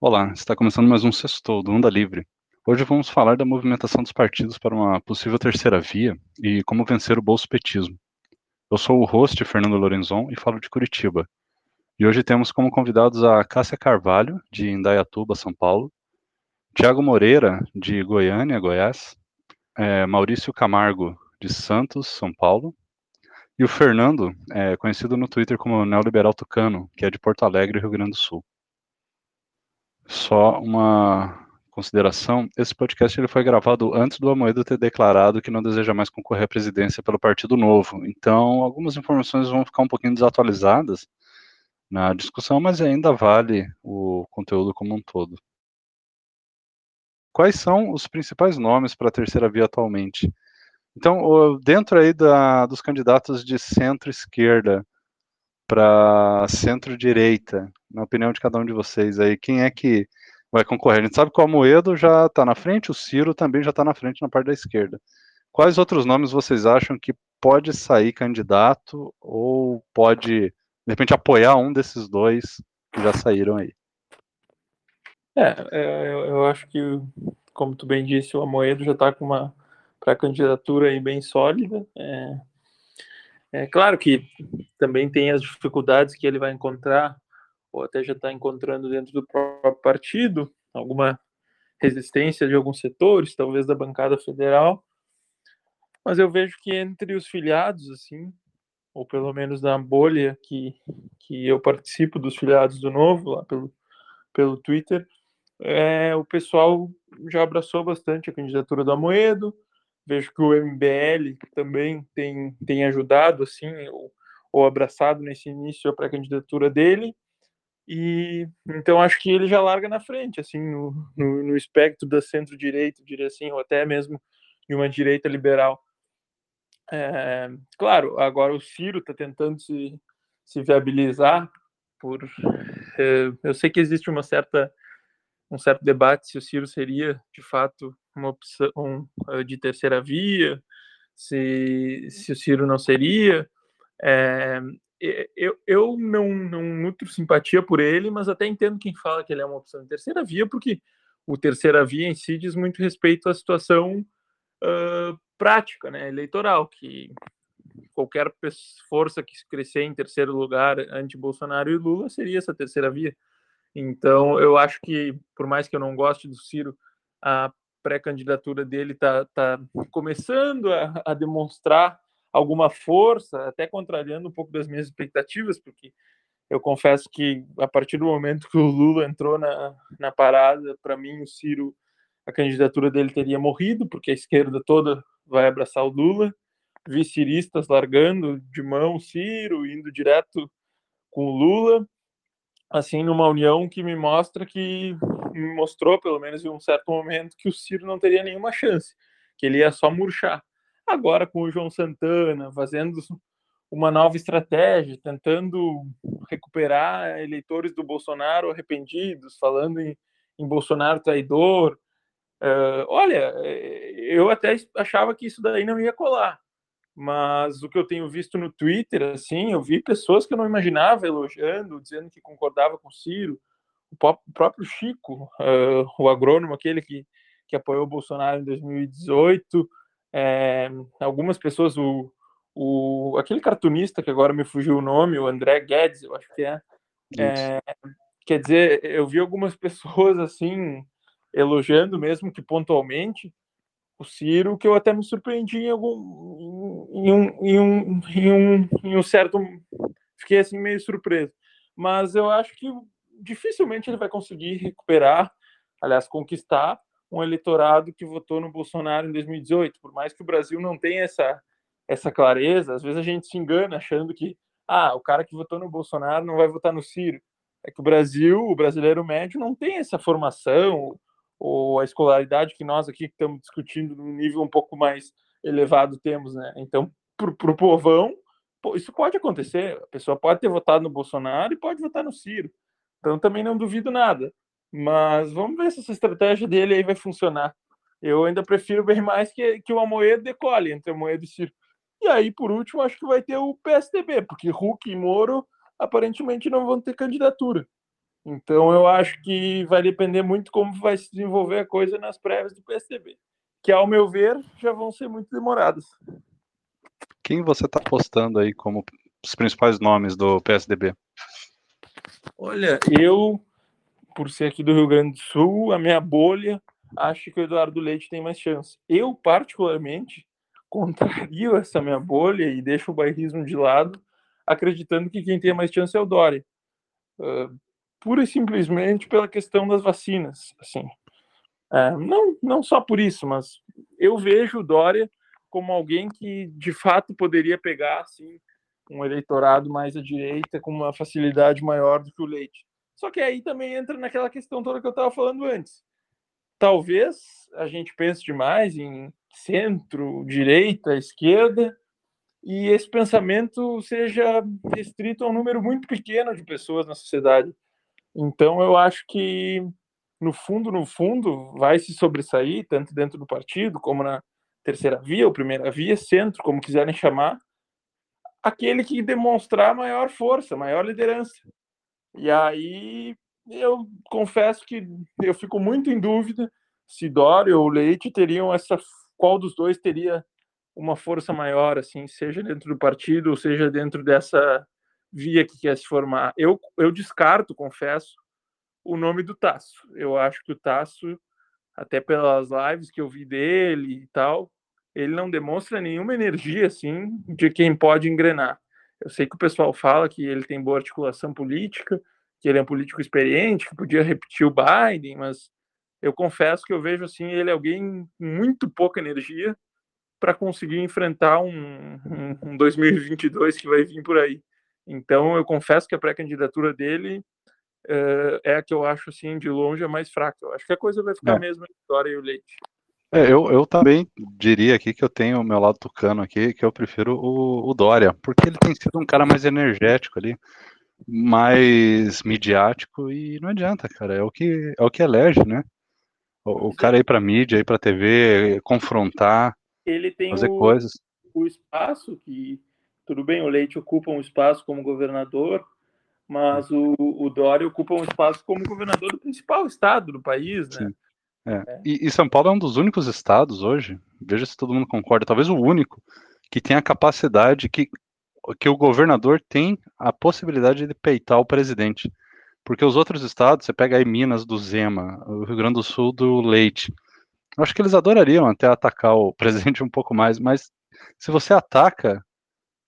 Olá, está começando mais um Sextou do Onda Livre. Hoje vamos falar da movimentação dos partidos para uma possível terceira via e como vencer o bolsopetismo. Eu sou o host Fernando Lorenzon e falo de Curitiba. E hoje temos como convidados a Cássia Carvalho, de Indaiatuba, São Paulo, Tiago Moreira, de Goiânia, Goiás, é, Maurício Camargo, de Santos, São Paulo, e o Fernando, é, conhecido no Twitter como Neoliberal Tucano, que é de Porto Alegre, Rio Grande do Sul. Só uma consideração, esse podcast ele foi gravado antes do Amoedo ter declarado que não deseja mais concorrer à presidência pelo Partido Novo. Então, algumas informações vão ficar um pouquinho desatualizadas na discussão, mas ainda vale o conteúdo como um todo. Quais são os principais nomes para a terceira via atualmente? Então, dentro aí da, dos candidatos de centro-esquerda para centro-direita, na opinião de cada um de vocês aí, quem é que vai concorrer? A gente sabe que o Amoedo já está na frente, o Ciro também já está na frente na parte da esquerda. Quais outros nomes vocês acham que pode sair candidato ou pode, de repente, apoiar um desses dois que já saíram aí? É, é eu, eu acho que, como tu bem disse, o Amoedo já está com uma pré-candidatura aí bem sólida. É, é claro que também tem as dificuldades que ele vai encontrar ou até já está encontrando dentro do próprio partido, alguma resistência de alguns setores, talvez da bancada federal. Mas eu vejo que entre os filiados, assim, ou pelo menos na bolha que, que eu participo dos filiados do Novo, lá pelo, pelo Twitter, é, o pessoal já abraçou bastante a candidatura do Amoedo. Vejo que o MBL também tem, tem ajudado, assim, ou, ou abraçado nesse início a pré-candidatura dele. E então acho que ele já larga na frente, assim, no, no, no espectro da centro-direita, diria assim, ou até mesmo de uma direita liberal. É, claro, agora o Ciro está tentando se, se viabilizar por. É, eu sei que existe uma certa um certo debate se o Ciro seria de fato uma opção um, de terceira via, se, se o Ciro não seria. É, eu, eu não, não nutro simpatia por ele, mas até entendo quem fala que ele é uma opção de terceira via, porque o terceira via em si diz muito respeito à situação uh, prática, né, eleitoral, que qualquer força que crescer em terceiro lugar anti-Bolsonaro e Lula seria essa terceira via. Então, eu acho que, por mais que eu não goste do Ciro, a pré-candidatura dele está tá começando a, a demonstrar alguma força, até contrariando um pouco das minhas expectativas, porque eu confesso que a partir do momento que o Lula entrou na, na parada, para mim o Ciro, a candidatura dele teria morrido, porque a esquerda toda vai abraçar o Lula, vi ciristas largando de mão o Ciro, indo direto com o Lula, assim, numa união que me mostra que, me mostrou, pelo menos em um certo momento, que o Ciro não teria nenhuma chance, que ele ia só murchar agora com o João Santana, fazendo uma nova estratégia, tentando recuperar eleitores do Bolsonaro arrependidos, falando em, em Bolsonaro traidor. Uh, olha, eu até achava que isso daí não ia colar, mas o que eu tenho visto no Twitter, assim, eu vi pessoas que eu não imaginava elogiando, dizendo que concordava com o Ciro, o próprio Chico, uh, o agrônomo, aquele que, que apoiou o Bolsonaro em 2018, é, algumas pessoas, o, o, aquele cartunista que agora me fugiu o nome, o André Guedes, eu acho que é, é quer dizer, eu vi algumas pessoas assim elogiando mesmo que pontualmente o Ciro, que eu até me surpreendi em algum em um, em um, em um, em um certo fiquei assim meio surpreso, mas eu acho que dificilmente ele vai conseguir recuperar, aliás, conquistar um eleitorado que votou no Bolsonaro em 2018. Por mais que o Brasil não tenha essa, essa clareza, às vezes a gente se engana achando que ah, o cara que votou no Bolsonaro não vai votar no Ciro. É que o Brasil, o brasileiro médio, não tem essa formação ou a escolaridade que nós aqui estamos discutindo num nível um pouco mais elevado temos, né? Então, para o povão, isso pode acontecer. A pessoa pode ter votado no Bolsonaro e pode votar no Ciro. Então, também não duvido nada. Mas vamos ver se essa estratégia dele aí vai funcionar. Eu ainda prefiro bem mais que, que o Amoedo decole entre Amoedo e Ciro. E aí, por último, acho que vai ter o PSDB, porque Huck e Moro aparentemente não vão ter candidatura. Então eu acho que vai depender muito como vai se desenvolver a coisa nas prévias do PSDB, que ao meu ver já vão ser muito demoradas. Quem você está postando aí como os principais nomes do PSDB? Olha, eu, por ser aqui do Rio Grande do Sul, a minha bolha, acho que o Eduardo Leite tem mais chance. Eu, particularmente, contrario essa minha bolha e deixo o bairrismo de lado, acreditando que quem tem mais chance é o Dória. Uh, pura e simplesmente pela questão das vacinas, assim. Uh, não, não só por isso, mas eu vejo o Dória como alguém que, de fato, poderia pegar, assim, um eleitorado mais à direita com uma facilidade maior do que o Leite. Só que aí também entra naquela questão toda que eu estava falando antes. Talvez a gente pense demais em centro, direita, esquerda, e esse pensamento seja restrito a um número muito pequeno de pessoas na sociedade. Então, eu acho que, no fundo, no fundo, vai se sobressair, tanto dentro do partido, como na terceira via, ou primeira via, centro, como quiserem chamar, aquele que demonstrar maior força, maior liderança. E aí eu confesso que eu fico muito em dúvida se Dória ou Leite teriam essa qual dos dois teria uma força maior assim, seja dentro do partido ou seja dentro dessa via que quer se formar. Eu eu descarto, confesso, o nome do Tasso. Eu acho que o Tasso até pelas lives que eu vi dele e tal, ele não demonstra nenhuma energia assim de quem pode engrenar. Eu sei que o pessoal fala que ele tem boa articulação política, que ele é um político experiente, que podia repetir o Biden, mas eu confesso que eu vejo assim ele é alguém com muito pouca energia para conseguir enfrentar um, um, um 2022 que vai vir por aí. Então eu confesso que a pré-candidatura dele uh, é a que eu acho assim de longe a mais fraca. Eu acho que a coisa vai ficar é. mesmo a Vitória e o Leite. É, eu, eu também diria aqui que eu tenho o meu lado tucano aqui, que eu prefiro o, o Dória, porque ele tem sido um cara mais energético ali, mais midiático e não adianta, cara, é o que é o que elege, né? O, o cara ir para mídia, ir para TV, confrontar, ele tem fazer o, coisas. O espaço que tudo bem, o Leite ocupa um espaço como governador, mas o, o Dória ocupa um espaço como governador do principal estado do país, né? É. é. E, e, São Paulo é um dos únicos estados hoje, veja se todo mundo concorda, talvez o único, que tem a capacidade que, que o governador tem a possibilidade de peitar o presidente. Porque os outros estados, você pega aí Minas do Zema, o Rio Grande do Sul do Leite. Eu acho que eles adorariam até atacar o presidente um pouco mais, mas se você ataca,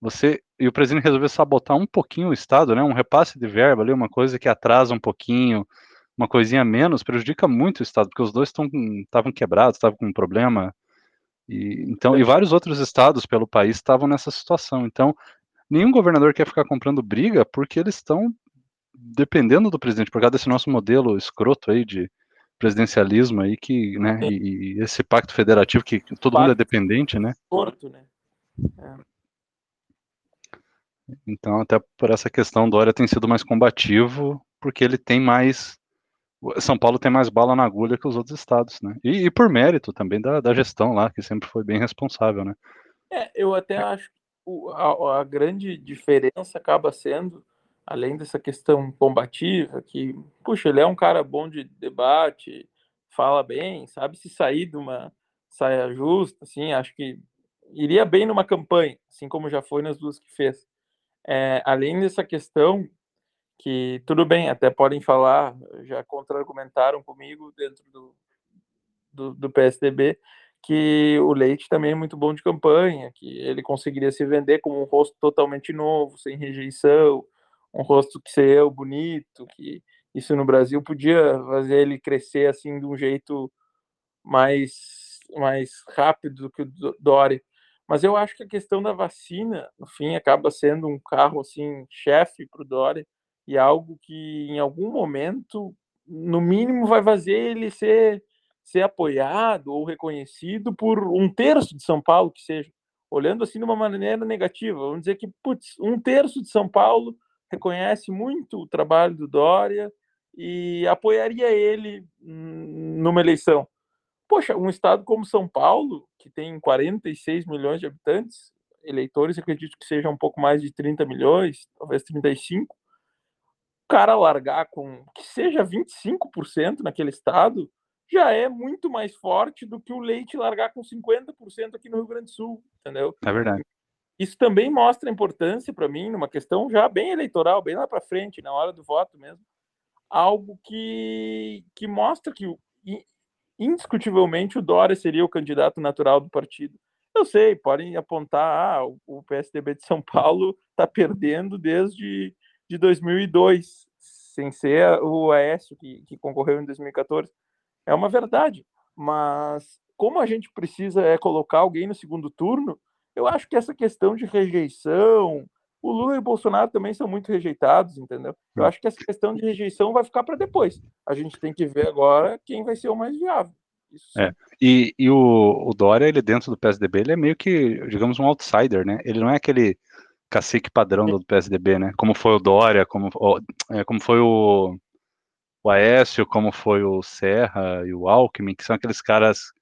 você e o presidente resolveu sabotar um pouquinho o estado, né? Um repasse de verba ali, uma coisa que atrasa um pouquinho, uma coisinha menos prejudica muito o estado, porque os dois estavam quebrados, estavam com um problema. E, então, e vários outros estados pelo país estavam nessa situação. Então, nenhum governador quer ficar comprando briga porque eles estão dependendo do presidente, por causa desse nosso modelo escroto aí de presidencialismo aí que, né, e, e esse pacto federativo que todo pacto mundo é dependente, né? Porto, né? É. Então, até por essa questão, Dória tem sido mais combativo, porque ele tem mais são Paulo tem mais bala na agulha que os outros estados, né? E, e por mérito também da, da, gestão lá, que sempre foi bem responsável, né? É, eu até acho que a, a, grande diferença acaba sendo, além dessa questão combativa, que, puxa, ele é um cara bom de debate, fala bem, sabe se sair de uma saia justa, assim, acho que iria bem numa campanha, assim como já foi nas duas que fez. É, além dessa questão que tudo bem, até podem falar, já contra-argumentaram comigo dentro do, do, do, PSDB, que o Leite também é muito bom de campanha, que ele conseguiria se vender como um rosto totalmente novo, sem rejeição, um rosto que seria bonito, que isso no Brasil podia fazer ele crescer assim de um jeito mais, mais rápido do que o Dória. Mas eu acho que a questão da vacina, no fim, acaba sendo um carro assim chefe para o Dória, e algo que em algum momento, no mínimo, vai fazer ele ser, ser apoiado ou reconhecido por um terço de São Paulo, que seja. Olhando assim de uma maneira negativa, vamos dizer que putz, um terço de São Paulo reconhece muito o trabalho do Dória e apoiaria ele numa eleição. Poxa, um estado como São Paulo, que tem 46 milhões de habitantes, eleitores, acredito que seja um pouco mais de 30 milhões, talvez 35, cara largar com que seja 25% naquele estado já é muito mais forte do que o Leite largar com 50% aqui no Rio Grande do Sul, entendeu? É verdade. Isso também mostra a importância para mim numa questão já bem eleitoral, bem lá para frente, na hora do voto mesmo. Algo que, que mostra que indiscutivelmente o Dória seria o candidato natural do partido. Eu sei, podem apontar, ah, o PSDB de São Paulo está perdendo desde de 2002, sem ser o Aécio que, que concorreu em 2014. É uma verdade, mas como a gente precisa é colocar alguém no segundo turno, eu acho que essa questão de rejeição, o Lula e o Bolsonaro também são muito rejeitados, entendeu? Eu acho que essa questão de rejeição vai ficar para depois. A gente tem que ver agora quem vai ser o mais viável. Isso. É. E, e o, o Dória, ele dentro do PSDB, ele é meio que, digamos, um outsider, né? Ele não é aquele cacique padrão do PSDB, né? Como foi o Dória, como, é, como foi o, o Aécio, como foi o Serra e o Alckmin, que são aqueles caras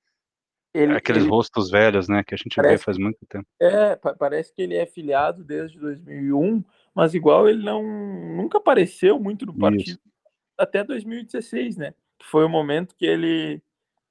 ele, Aqueles ele, rostos velhos, né, que a gente parece, vê faz muito tempo. É, parece que ele é filiado desde 2001, mas igual ele não nunca apareceu muito no partido Isso. até 2016, né? Que foi o momento que ele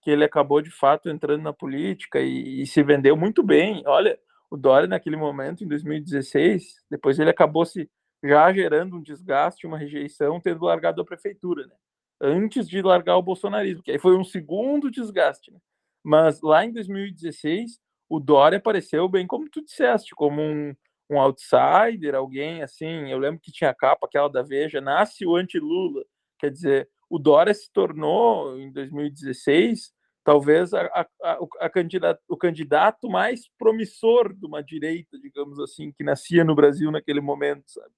que ele acabou de fato entrando na política e, e se vendeu muito bem. Olha, o Dória naquele momento em 2016, depois ele acabou se já gerando um desgaste, uma rejeição, tendo largado a prefeitura, né? Antes de largar o bolsonarismo, que aí foi um segundo desgaste, né? Mas lá em 2016, o Dória apareceu bem como tu disseste, como um, um outsider, alguém assim. Eu lembro que tinha a capa aquela da Veja, nasce o anti-Lula. Quer dizer, o Dória se tornou, em 2016, talvez a, a, a, candidato, o candidato mais promissor de uma direita, digamos assim, que nascia no Brasil naquele momento, sabe?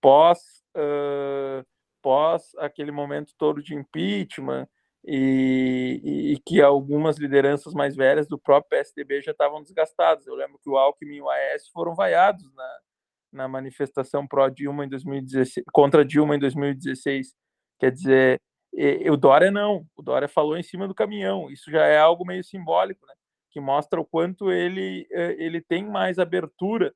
Pós, uh, pós aquele momento todo de impeachment, e, e, que algumas lideranças mais velhas do próprio PSDB já estavam desgastadas. Eu lembro que o Alckmin e o Aécio foram vaiados na, na manifestação pró Dilma em 2016, contra Dilma em 2016. Quer dizer, e, o Dória não, o Dória falou em cima do caminhão. Isso já é algo meio simbólico, né? Que mostra o quanto ele eh, ele tem mais abertura.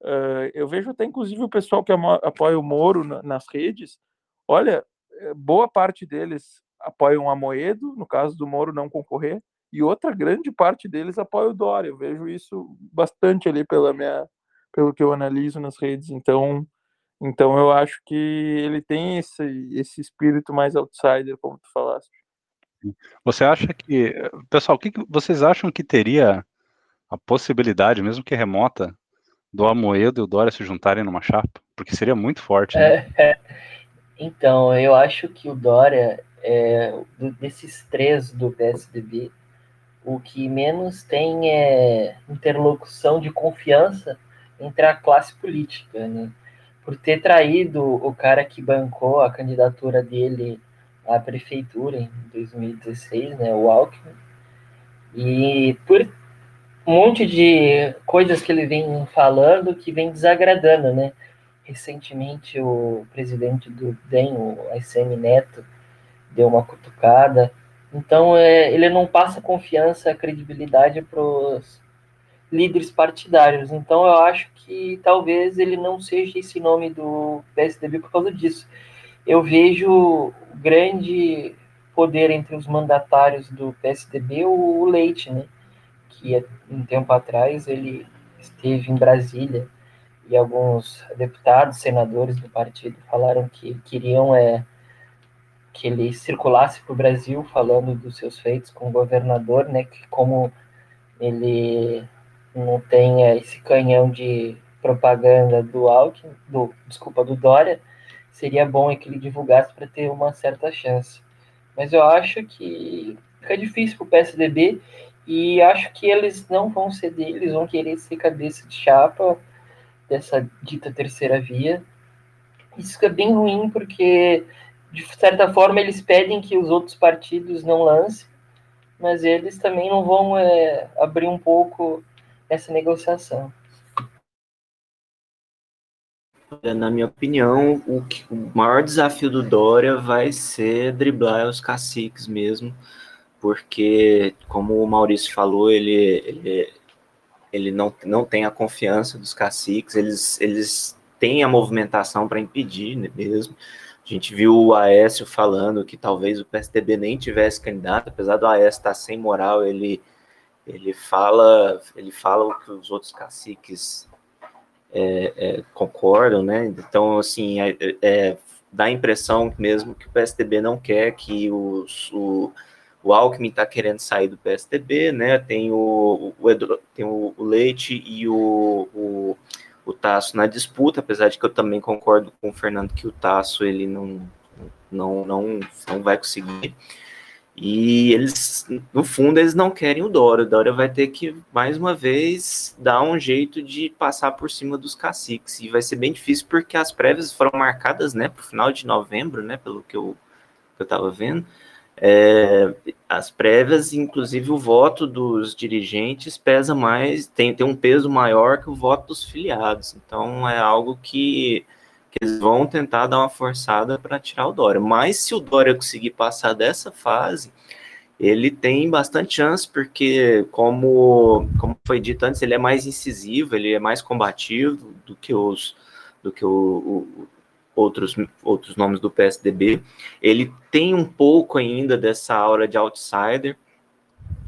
Uh, eu vejo até inclusive o pessoal que apoia o Moro nas redes. Olha, eh, boa parte deles apoiam o Amoedo, no caso do Moro não concorrer, e outra grande parte deles apoia o Dória. Eu vejo isso bastante ali pela minha, pelo que eu analiso nas redes. Então, então eu acho que ele tem esse, esse espírito mais outsider, como tu falaste. Você acha que, pessoal, o que vocês acham que teria a possibilidade, mesmo que remota, do Amoedo e o Dória se juntarem numa chapa? Porque seria muito forte. Né? É, é. Então, eu acho que o Dória é, desses três do PSDB, o que menos tem é interlocução de confiança entre a classe política, né? Por ter traído o cara que bancou a candidatura dele à prefeitura em 2016, né, o Alckmin, e por um monte de coisas que ele vem falando que vem desagradando, né? Recentemente o presidente do DEM, o ACM Neto, deu uma cutucada. Então, é, ele não passa confiança, credibilidade para os líderes partidários. Então, eu acho que talvez ele não seja esse nome do PSDB por causa disso. Eu vejo grande poder entre os mandatários do PSDB, o Leite, né? Que um tempo atrás ele esteve em Brasília e alguns deputados, senadores do partido falaram que queriam é, que ele circulasse para o Brasil falando dos seus feitos como governador, né? Que como ele não tem esse canhão de propaganda do Alckmin, do, desculpa, do Dória, seria bom que ele divulgasse para ter uma certa chance. Mas eu acho que fica difícil para o PSDB e acho que eles não vão ceder, eles vão querer ser cabeça de chapa dessa dita terceira via. Isso é bem ruim porque de certa forma, eles pedem que os outros partidos não lancem, mas eles também não vão é, abrir um pouco essa negociação. Na minha opinião, o, que, o maior desafio do Dória vai ser driblar os caciques mesmo, porque, como o Maurício falou, ele, ele, ele não, não tem a confiança dos caciques, eles, eles têm a movimentação para impedir mesmo A gente viu o Aécio falando que talvez o PSDB nem tivesse candidato, apesar do Aécio estar sem moral, ele, ele fala ele fala o que os outros caciques é, é, concordam, né? Então, assim, é, é, dá a impressão mesmo que o PSDB não quer que os, o, o Alckmin está querendo sair do PSDB, né? Tem o, o, tem o, o Leite e o, o o Tasso na disputa, apesar de que eu também concordo com o Fernando que o Tasso ele não, não, não, não vai conseguir. E eles, no fundo, eles não querem o Dória. O Dória vai ter que, mais uma vez, dar um jeito de passar por cima dos caciques. E vai ser bem difícil porque as prévias foram marcadas, né, para o final de novembro, né, pelo que eu, que eu tava vendo. É, as prévias, inclusive o voto dos dirigentes pesa mais, tem, tem um peso maior que o voto dos filiados. Então é algo que, que eles vão tentar dar uma forçada para tirar o Dória. Mas se o Dória conseguir passar dessa fase, ele tem bastante chance, porque, como, como foi dito antes, ele é mais incisivo, ele é mais combativo do que os do que o, o outros, outros nomes do PSDB. Ele tem um pouco ainda dessa aura de outsider.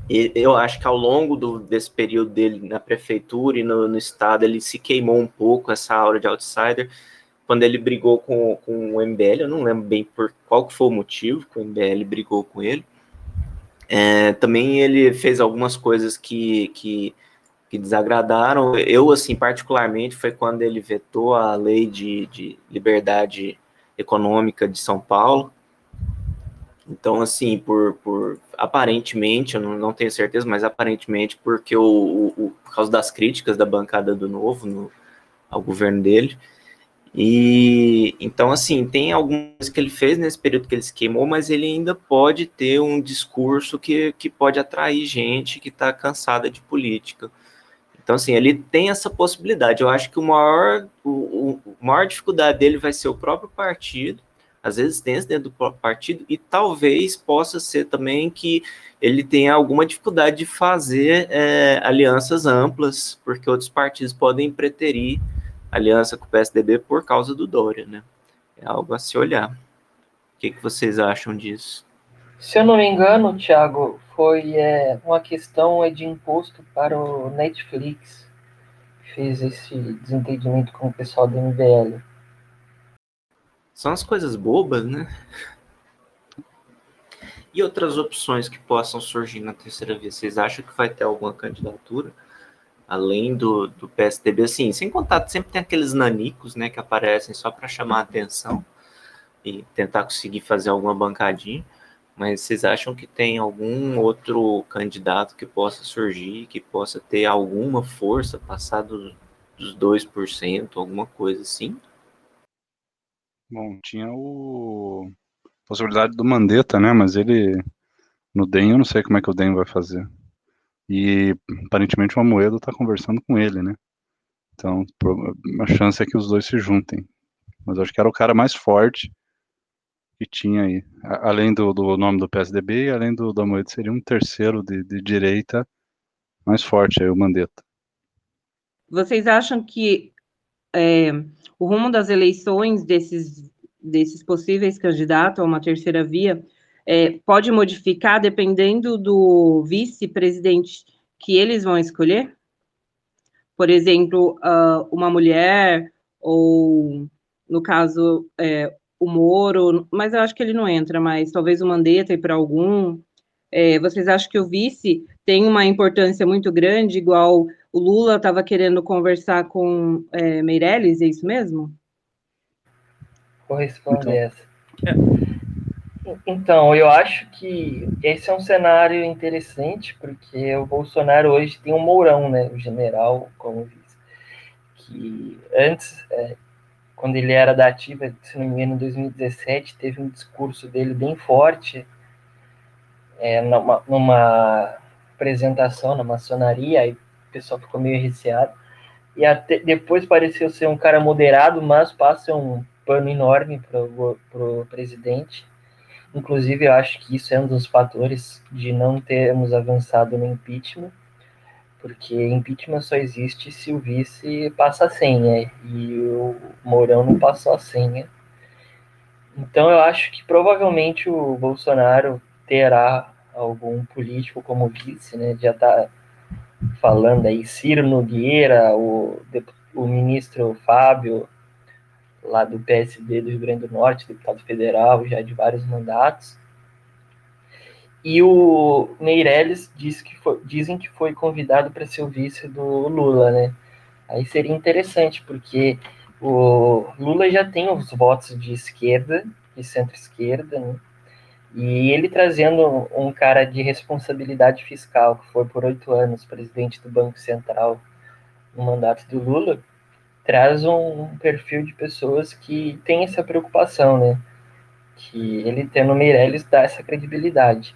E eu acho que ao longo do, desse período dele na prefeitura e no, no, estado, ele se queimou um pouco essa aura de outsider. Quando ele brigou com, com o MBL, eu não lembro bem por qual que foi o motivo que o MBL brigou com ele. É, também ele fez algumas coisas que, que que desagradaram. Eu, assim, particularmente, foi quando ele vetou a lei de, de liberdade econômica de São Paulo. Então, assim, por, por aparentemente, eu não, não tenho certeza, mas aparentemente, porque o, o, por causa das críticas da bancada do Novo no, ao governo dele. E então, assim, tem algumas que ele fez nesse período que ele se queimou, mas ele ainda pode ter um discurso que, que pode atrair gente que está cansada de política. Então, assim, ele tem essa possibilidade. Eu acho que o maior, o, o maior dificuldade dele vai ser o próprio partido, vezes tem dentro do próprio partido, e talvez possa ser também que ele tenha alguma dificuldade de fazer é, alianças amplas, porque outros partidos podem preterir aliança com o PSDB por causa do Dória, né? É algo a se olhar. O que, que vocês acham disso? Se eu não me engano, Thiago, foi é, uma questão é, de imposto para o Netflix. Fez esse desentendimento com o pessoal do MBL. São as coisas bobas, né? E outras opções que possam surgir na terceira via? Vocês acham que vai ter alguma candidatura? Além do, do PSDB, assim, sem contar, sempre tem aqueles nanicos, né, que aparecem só para chamar a atenção e tentar conseguir fazer alguma bancadinha. Mas vocês acham que tem algum outro candidato que possa surgir, que possa ter alguma força, passar dos, dos 2%, alguma coisa assim? Bom, tinha o possibilidade do Mandetta, né? Mas ele no DEM eu não sei como é que o DEM vai fazer. E aparentemente o Amoedo está conversando com ele, né? Então, a chance é que os dois se juntem. Mas acho que era o cara mais forte que tinha aí. Além do, do nome do PSDB além do, do Amoedo, seria um terceiro de, de direita mais forte, aí o Mandetta. Vocês acham que é, o rumo das eleições desses, desses possíveis candidatos a uma terceira via é, pode modificar dependendo do vice-presidente que eles vão escolher? Por exemplo, uh, uma mulher, ou, no caso, é, o Moro, mas eu acho que ele não entra mais, talvez o Mandetta e para algum. É, vocês acham que o vice tem uma importância muito grande, igual o Lula estava querendo conversar com é, Meirelles, é isso mesmo? Vou responder então. essa. É. Então, eu acho que esse é um cenário interessante, porque o Bolsonaro hoje tem um Mourão, né, o general como vice, que antes é, quando ele era da ativa, se não me engano, em 2017, teve um discurso dele bem forte é, numa, numa apresentação na maçonaria, aí o pessoal ficou meio receado. E até, depois pareceu ser um cara moderado, mas passa um pano enorme para o presidente. Inclusive, eu acho que isso é um dos fatores de não termos avançado no impeachment porque impeachment só existe se o vice passa a senha, e o Mourão não passou a senha. Então eu acho que provavelmente o Bolsonaro terá algum político como vice, né? Já está falando aí Ciro Nogueira, o, o ministro Fábio, lá do PSD do Rio Grande do Norte, deputado federal, já de vários mandatos. E o Meirelles diz que foi, dizem que foi convidado para ser o vice do Lula, né? Aí seria interessante, porque o Lula já tem os votos de esquerda, de centro-esquerda, né? E ele trazendo um cara de responsabilidade fiscal, que foi por oito anos presidente do Banco Central no mandato do Lula, traz um perfil de pessoas que tem essa preocupação, né? Que ele tendo Meirelles dá essa credibilidade.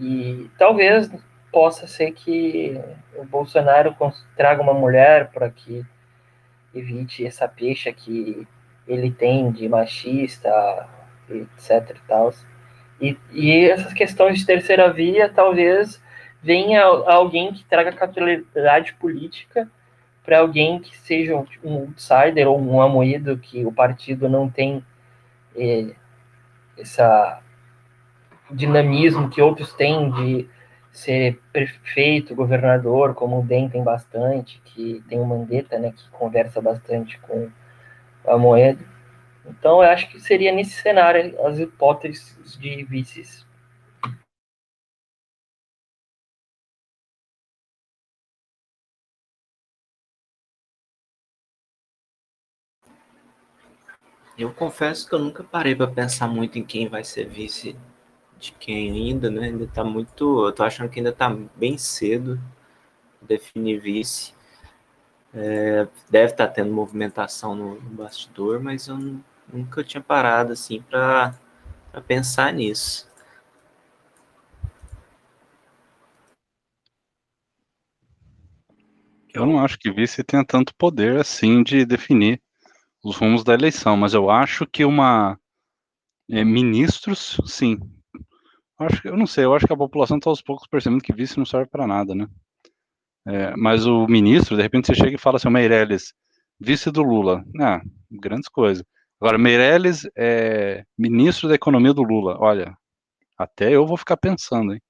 E talvez possa ser que o Bolsonaro traga uma mulher para que evite essa pecha que ele tem de machista, etc. Tal. e, e essas questões de terceira via talvez venha alguém que traga capilaridade política para alguém que seja um outsider ou um amoído que o partido não tem é, essa dinamismo que outros têm de ser prefeito, governador, como o DEM tem bastante, que tem o Mandetta, né, que conversa bastante com a moeda. Então, eu acho que seria nesse cenário as hipóteses de vices. Eu confesso que eu nunca parei para pensar muito em quem vai ser vice de quem ainda, né? Ainda tá muito. Eu tô achando que ainda tá bem cedo definir vice. É, deve estar tá tendo movimentação no, no, bastidor, mas eu nunca tinha parado assim para pensar nisso. Eu não acho que vice tenha tanto poder assim de definir os rumos da eleição, mas eu acho que uma é, ministros, sim. Acho, eu não sei, eu acho que a população está aos poucos percebendo que vice não serve para nada, né? É, mas o ministro, de repente você chega e fala assim, Meirelles, vice do Lula. Ah, grandes coisas. Agora, Meirelles é ministro da economia do Lula. Olha, até eu vou ficar pensando, hein?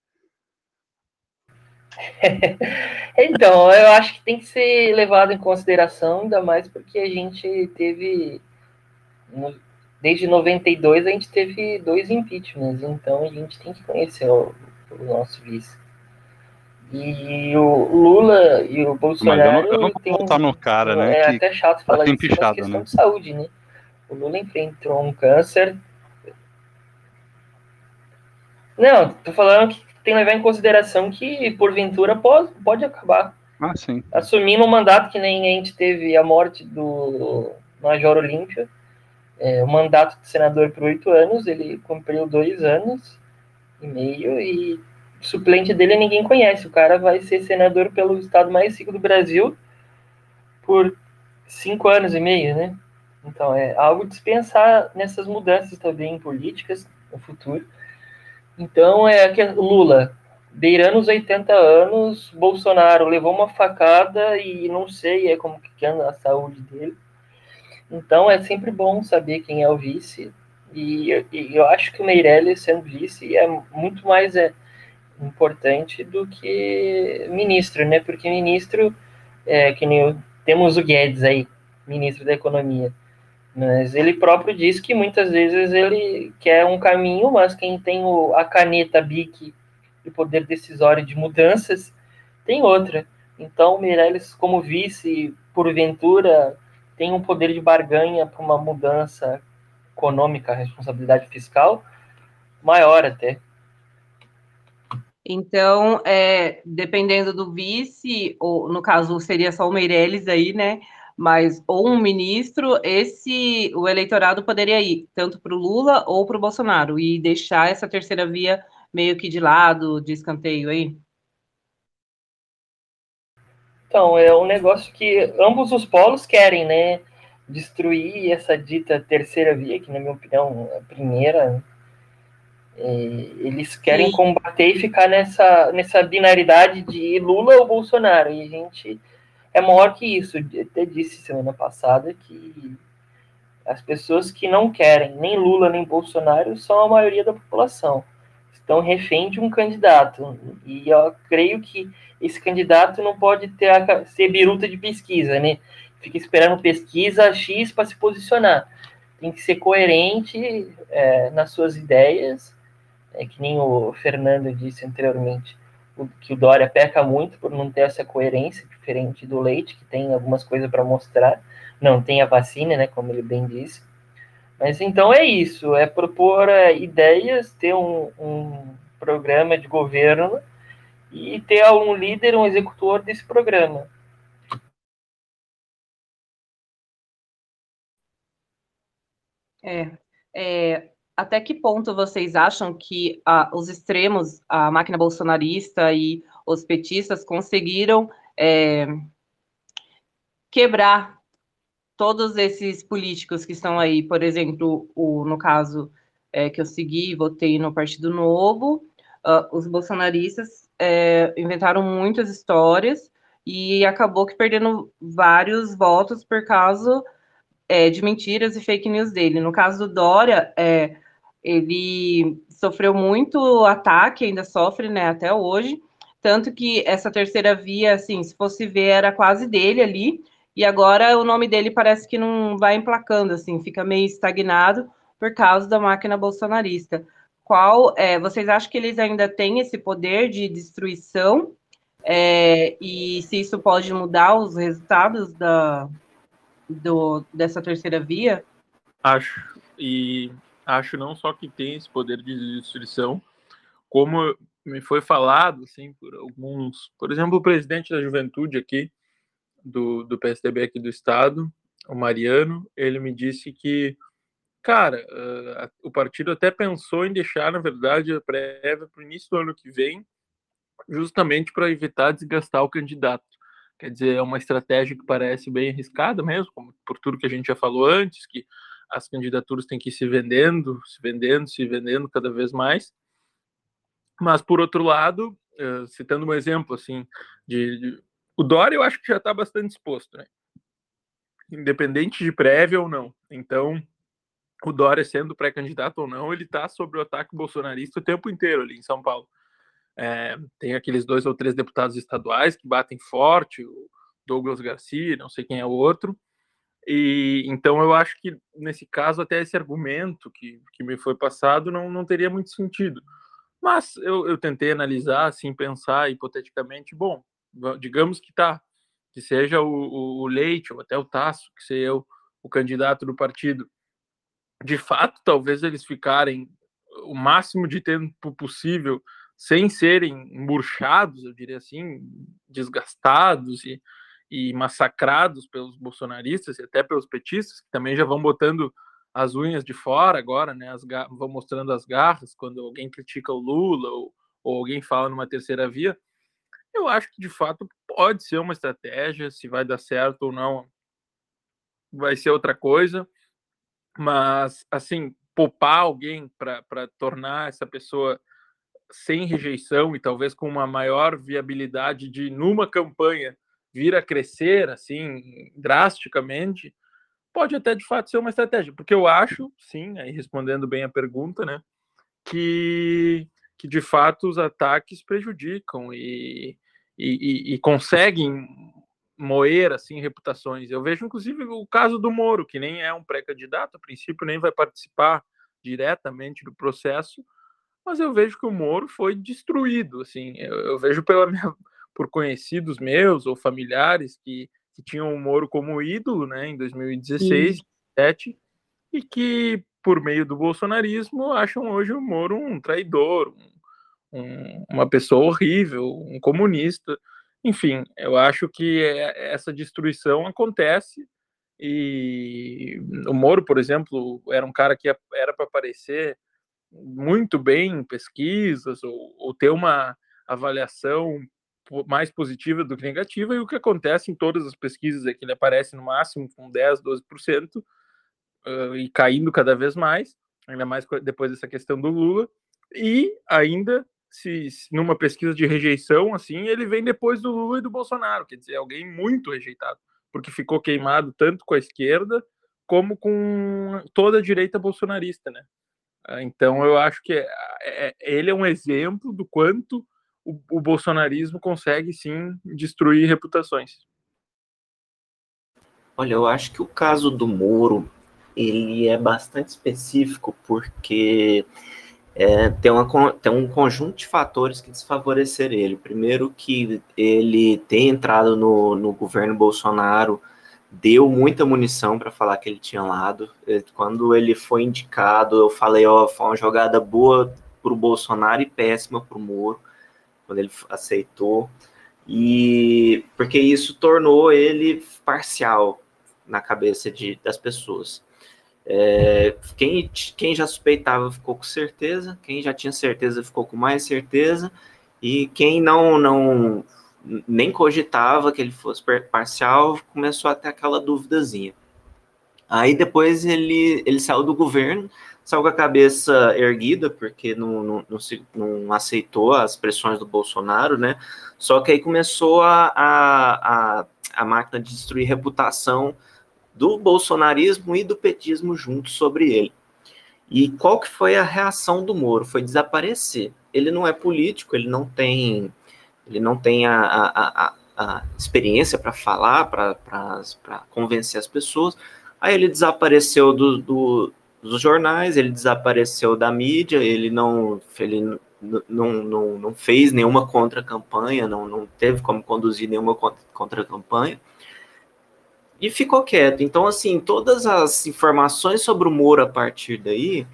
então, eu acho que tem que ser levado em consideração, ainda mais porque a gente teve. Desde 92 a gente teve dois impeachments, então a gente tem que conhecer o, o nosso vice. E o Lula e o Bolsonaro. Mas eu não, eu não vou botar no cara, né? É até chato falar isso, mas questão né? de saúde, né? O Lula enfrentou um câncer. Não, tô falando que tem que levar em consideração que, porventura, pode, pode acabar. Ah, sim. Assumindo um mandato que nem a gente teve a morte do Major Olímpio, é, o mandato de senador por oito anos, ele cumpriu dois anos e meio e suplente dele ninguém conhece. O cara vai ser senador pelo estado mais rico do Brasil por cinco anos e meio, né? Então é algo de pensar nessas mudanças também políticas no futuro. Então é que Lula, beirando os 80 anos, Bolsonaro levou uma facada e não sei é como que anda a saúde dele. Então é sempre bom saber quem é o vice. E, e eu acho que o Meirelles sendo vice é muito mais é, importante do que ministro, né? Porque ministro, é, que nem temos o Guedes aí, ministro da Economia. Mas ele próprio diz que muitas vezes ele quer um caminho, mas quem tem o, a caneta BIC e poder decisório de mudanças tem outra. Então, Meirelles, como vice, porventura, tem um poder de barganha para uma mudança econômica, responsabilidade fiscal maior até. Então, é, dependendo do vice, ou no caso seria só o Meirelles aí, né? mas ou um ministro, esse o eleitorado poderia ir tanto para o Lula ou para o Bolsonaro e deixar essa terceira via meio que de lado, de escanteio aí? Então, é um negócio que ambos os polos querem, né? Destruir essa dita terceira via, que na minha opinião é a primeira. É, eles querem Sim. combater e ficar nessa, nessa binaridade de Lula ou Bolsonaro. E a gente é maior que isso. Eu até disse semana passada que As pessoas que não querem nem Lula nem Bolsonaro são a maioria da população. Estão refém de um candidato. E eu creio que esse candidato não pode ter a, ser biruta de pesquisa, né? Fica esperando pesquisa X para se posicionar. Tem que ser coerente é, nas suas ideias, é, que nem o Fernando disse anteriormente, o, que o Dória peca muito por não ter essa coerência, diferente do Leite, que tem algumas coisas para mostrar. Não tem a vacina, né, como ele bem disse. Mas então é isso, é propor é, ideias, ter um, um programa de governo e ter um líder, um executor desse programa. É, é, até que ponto vocês acham que os extremos, a máquina bolsonarista e os petistas conseguiram é, quebrar todos esses políticos que estão aí, por exemplo, o, no caso é, que eu segui, votei no Partido Novo, uh, os bolsonaristas é, inventaram muitas histórias e acabou que perdendo vários votos por causa é, de mentiras e fake news dele. No caso do Dória, é, ele sofreu muito ataque, ainda sofre, né, até hoje, tanto que essa terceira via, assim, se fosse ver, era quase dele ali, e agora o nome dele parece que não vai emplacando, assim, fica meio estagnado por causa da máquina bolsonarista. Qual, é, vocês acham que eles ainda têm esse poder de destruição? É, e se isso pode mudar os resultados da, do, dessa terceira via? Acho. E acho não só que tem esse poder de destruição, como me foi falado, assim, por alguns, por exemplo, o presidente da juventude aqui, do, do PSDB aqui do estado, o Mariano, ele me disse que, cara, uh, o partido até pensou em deixar, na verdade, a prévia para o início do ano que vem, justamente para evitar desgastar o candidato. Quer dizer, é uma estratégia que parece bem arriscada mesmo, por tudo que a gente já falou antes, que as candidaturas têm que ir se vendendo, se vendendo, se vendendo cada vez mais. Mas, por outro lado, uh, citando um exemplo assim de, de o Dória eu acho que já está bastante disposto, né? Independente de prévia ou não. Então, o Dória sendo pré-candidato ou não, ele está sob o ataque bolsonarista o tempo inteiro ali em São Paulo. É, tem aqueles dois ou três deputados estaduais que batem forte, o Douglas Garcia, não sei quem é o outro. E então eu acho que nesse caso até esse argumento que, que me foi passado não, não teria muito sentido. Mas eu, eu tentei analisar, assim, pensar hipoteticamente, bom, digamos que tá, que seja o, o, Leite ou até o Tasso, que seja o, o candidato do partido, de fato, talvez eles ficarem o máximo de tempo possível sem serem murchados, eu diria assim, desgastados e, e massacrados pelos bolsonaristas e até pelos petistas, que também já vão botando as unhas de fora agora, né? As vão mostrando as garras quando alguém critica o Lula ou, ou alguém fala numa terceira via. Eu acho que de fato pode ser uma estratégia, se vai dar certo ou não, vai ser outra coisa. Mas, assim, poupar alguém para tornar essa pessoa sem rejeição e talvez com uma maior viabilidade de, numa campanha, vir a crescer assim drasticamente, pode até de fato ser uma estratégia, porque eu acho, sim, aí respondendo bem a pergunta, né, que que de fato os ataques prejudicam e, e, e, e conseguem moer assim reputações. Eu vejo inclusive o caso do Moro, que nem é um pré-candidato, a princípio nem vai participar diretamente do processo, mas eu vejo que o Moro foi destruído, assim, eu, eu vejo pela minha, por conhecidos meus ou familiares que, que tinham o Moro como ídolo, né, em 2016, 2017, e que por meio do bolsonarismo, acham hoje o Moro um traidor, um, um, uma pessoa horrível, um comunista. Enfim, eu acho que é, essa destruição acontece. E o Moro, por exemplo, era um cara que era para aparecer muito bem em pesquisas ou, ou ter uma avaliação mais positiva do que negativa, e o que acontece em todas as pesquisas é que ele aparece no máximo com 10, 12%, uh, e caindo cada vez mais, ainda mais depois dessa questão do Lula, e ainda se, numa pesquisa de rejeição assim, ele vem depois do Lula e do Bolsonaro, quer dizer, alguém muito rejeitado, porque ficou queimado tanto com a esquerda como com toda a direita bolsonarista, né? Ah, então eu acho que é, é, ele é um exemplo do quanto o, o bolsonarismo consegue sim destruir reputações. Olha, eu acho que o caso do Moro ele é bastante específico porque é, tem, uma, tem um conjunto de fatores que desfavoreceram ele. Primeiro que ele tem entrado no, no governo Bolsonaro deu muita munição para falar que ele tinha lado. Quando ele foi indicado, eu falei, ó, foi uma jogada boa para o Bolsonaro e péssima para o Moro, quando ele aceitou. E porque isso tornou ele parcial na cabeça de, das pessoas. É, quem, quem já suspeitava ficou com certeza, quem já tinha certeza ficou com mais certeza, e quem não não nem cogitava que ele fosse parcial, começou a ter aquela duvidazinha. Aí depois ele, ele saiu do governo, saiu com a cabeça erguida, porque não, não, não, se, não aceitou as pressões do Bolsonaro, né? Só que aí começou a, a, a, a máquina de destruir reputação do bolsonarismo e do petismo juntos sobre ele. E qual que foi a reação do Moro? Foi desaparecer. Ele não é político, ele não tem, ele não tem a, a, a, a experiência para falar, para convencer as pessoas. Aí ele desapareceu do, do, dos jornais, ele desapareceu da mídia, ele não, ele não, não, não fez nenhuma contra-campanha, não, não teve como conduzir nenhuma contra-campanha e ficou quieto. Então, assim, todas as informações sobre o Moro a partir daí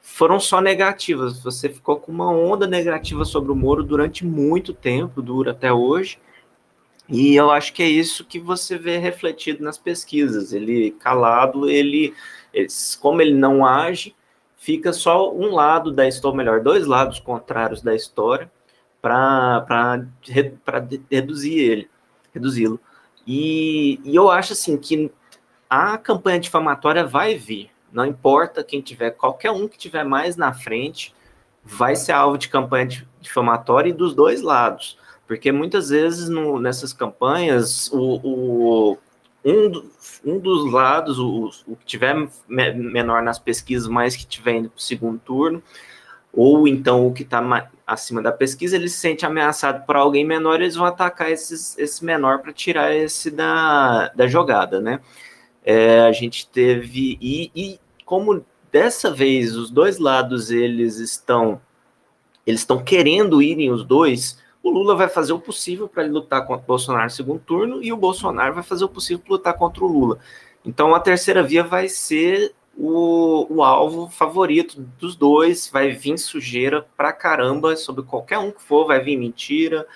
foram só negativas. Você ficou com uma onda negativa sobre o Moro durante muito tempo, dura até hoje. E eu acho que é isso que você vê refletido nas pesquisas. Ele calado, ele, como ele não age, fica só um lado da história, melhor, dois lados contrários da história para reduzir ele, reduzi-lo. E, e eu acho assim que a campanha difamatória vai vir. Não importa quem tiver, qualquer um que tiver mais na frente vai ser alvo de campanha difamatória e dos dois lados. Porque muitas vezes no, nessas campanhas, o, o um, do, um, dos lados, o, o que tiver me, menor nas pesquisas, mais que tiver indo para o segundo turno, ou então o que está acima da pesquisa, ele se sente ameaçado por alguém menor, eles vão atacar esses, esse menor para tirar esse da, da jogada, né? É, a gente teve e, e, como dessa vez os dois lados eles estão eles estão querendo irem os dois, o Lula vai fazer o possível para lutar contra o Bolsonaro no segundo turno e o Bolsonaro vai fazer o possível para lutar contra o Lula. Então a terceira via vai ser o, o alvo favorito dos dois. Vai vir sujeira pra caramba sobre qualquer um que for, vai vir mentira,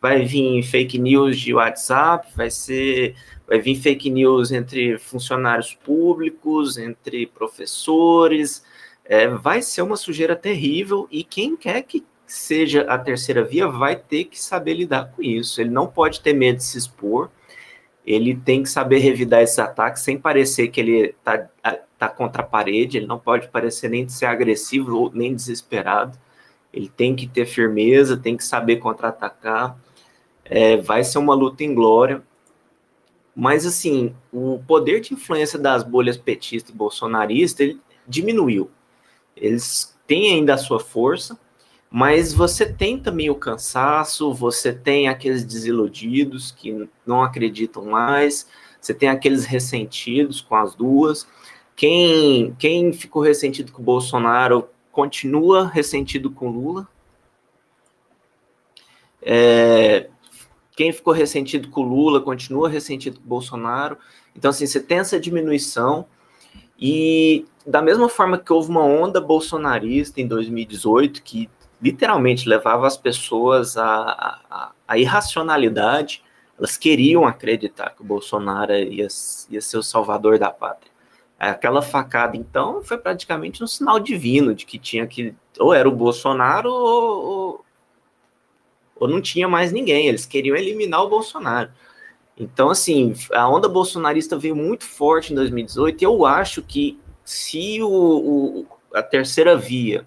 vai vir fake news de WhatsApp, vai ser vai vir fake news entre funcionários públicos, entre professores, é, vai ser uma sujeira terrível e quem quer que seja a terceira via vai ter que saber lidar com isso. Ele não pode ter medo de se expor, ele tem que saber revidar esses ataques sem parecer que ele está tá contra a parede, ele não pode parecer nem de ser agressivo ou nem desesperado. Ele tem que ter firmeza, tem que saber contra-atacar. É, vai ser uma luta em glória. Mas, assim, o poder de influência das bolhas petista e bolsonarista ele diminuiu. Eles têm ainda a sua força, mas você tem também o cansaço, você tem aqueles desiludidos que não acreditam mais, você tem aqueles ressentidos com as duas. Quem, quem ficou ressentido com o Bolsonaro continua ressentido com Lula. É, quem ficou ressentido com Lula continua ressentido com Bolsonaro. Então, assim, você tem essa diminuição. E da mesma forma que houve uma onda bolsonarista em 2018, que literalmente levava as pessoas à, à, à irracionalidade, elas queriam acreditar que o Bolsonaro ia, ia ser o salvador da pátria. Aquela facada, então, foi praticamente um sinal divino de que tinha que. Ou era o Bolsonaro ou, ou, não tinha mais ninguém. Eles queriam eliminar o Bolsonaro. Então, assim, a onda bolsonarista veio muito forte em 2018 e eu acho que se o, o, a terceira via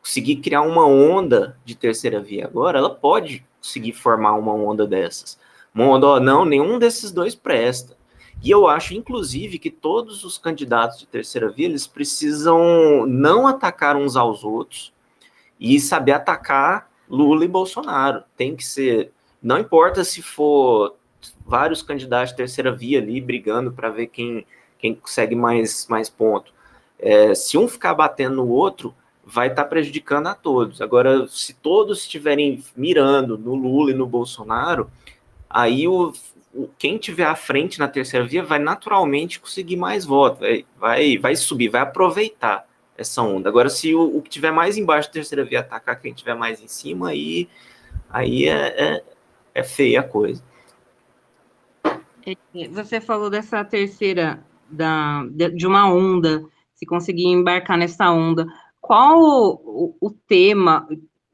conseguir criar uma onda de terceira via agora, ela pode conseguir formar uma onda dessas. Uma onda, ó, não, nenhum desses dois presta. E eu acho, inclusive, que todos os candidatos de terceira via eles precisam não atacar uns aos outros e saber atacar Lula e Bolsonaro. Tem que ser, não importa se for vários candidatos de terceira via ali brigando para ver quem, quem consegue mais, mais ponto. É, se um ficar batendo no outro, vai estar tá prejudicando a todos. Agora, se todos estiverem mirando no Lula e no Bolsonaro, aí o, o, quem tiver à frente na terceira via vai naturalmente conseguir mais votos, vai, vai, vai subir, vai aproveitar essa onda. Agora, se o, o que tiver mais embaixo da terceira via atacar quem tiver mais em cima, aí, aí é, é, é feia a coisa. É, você falou dessa terceira, da, de uma onda, se conseguir embarcar nessa onda. Qual o, o tema,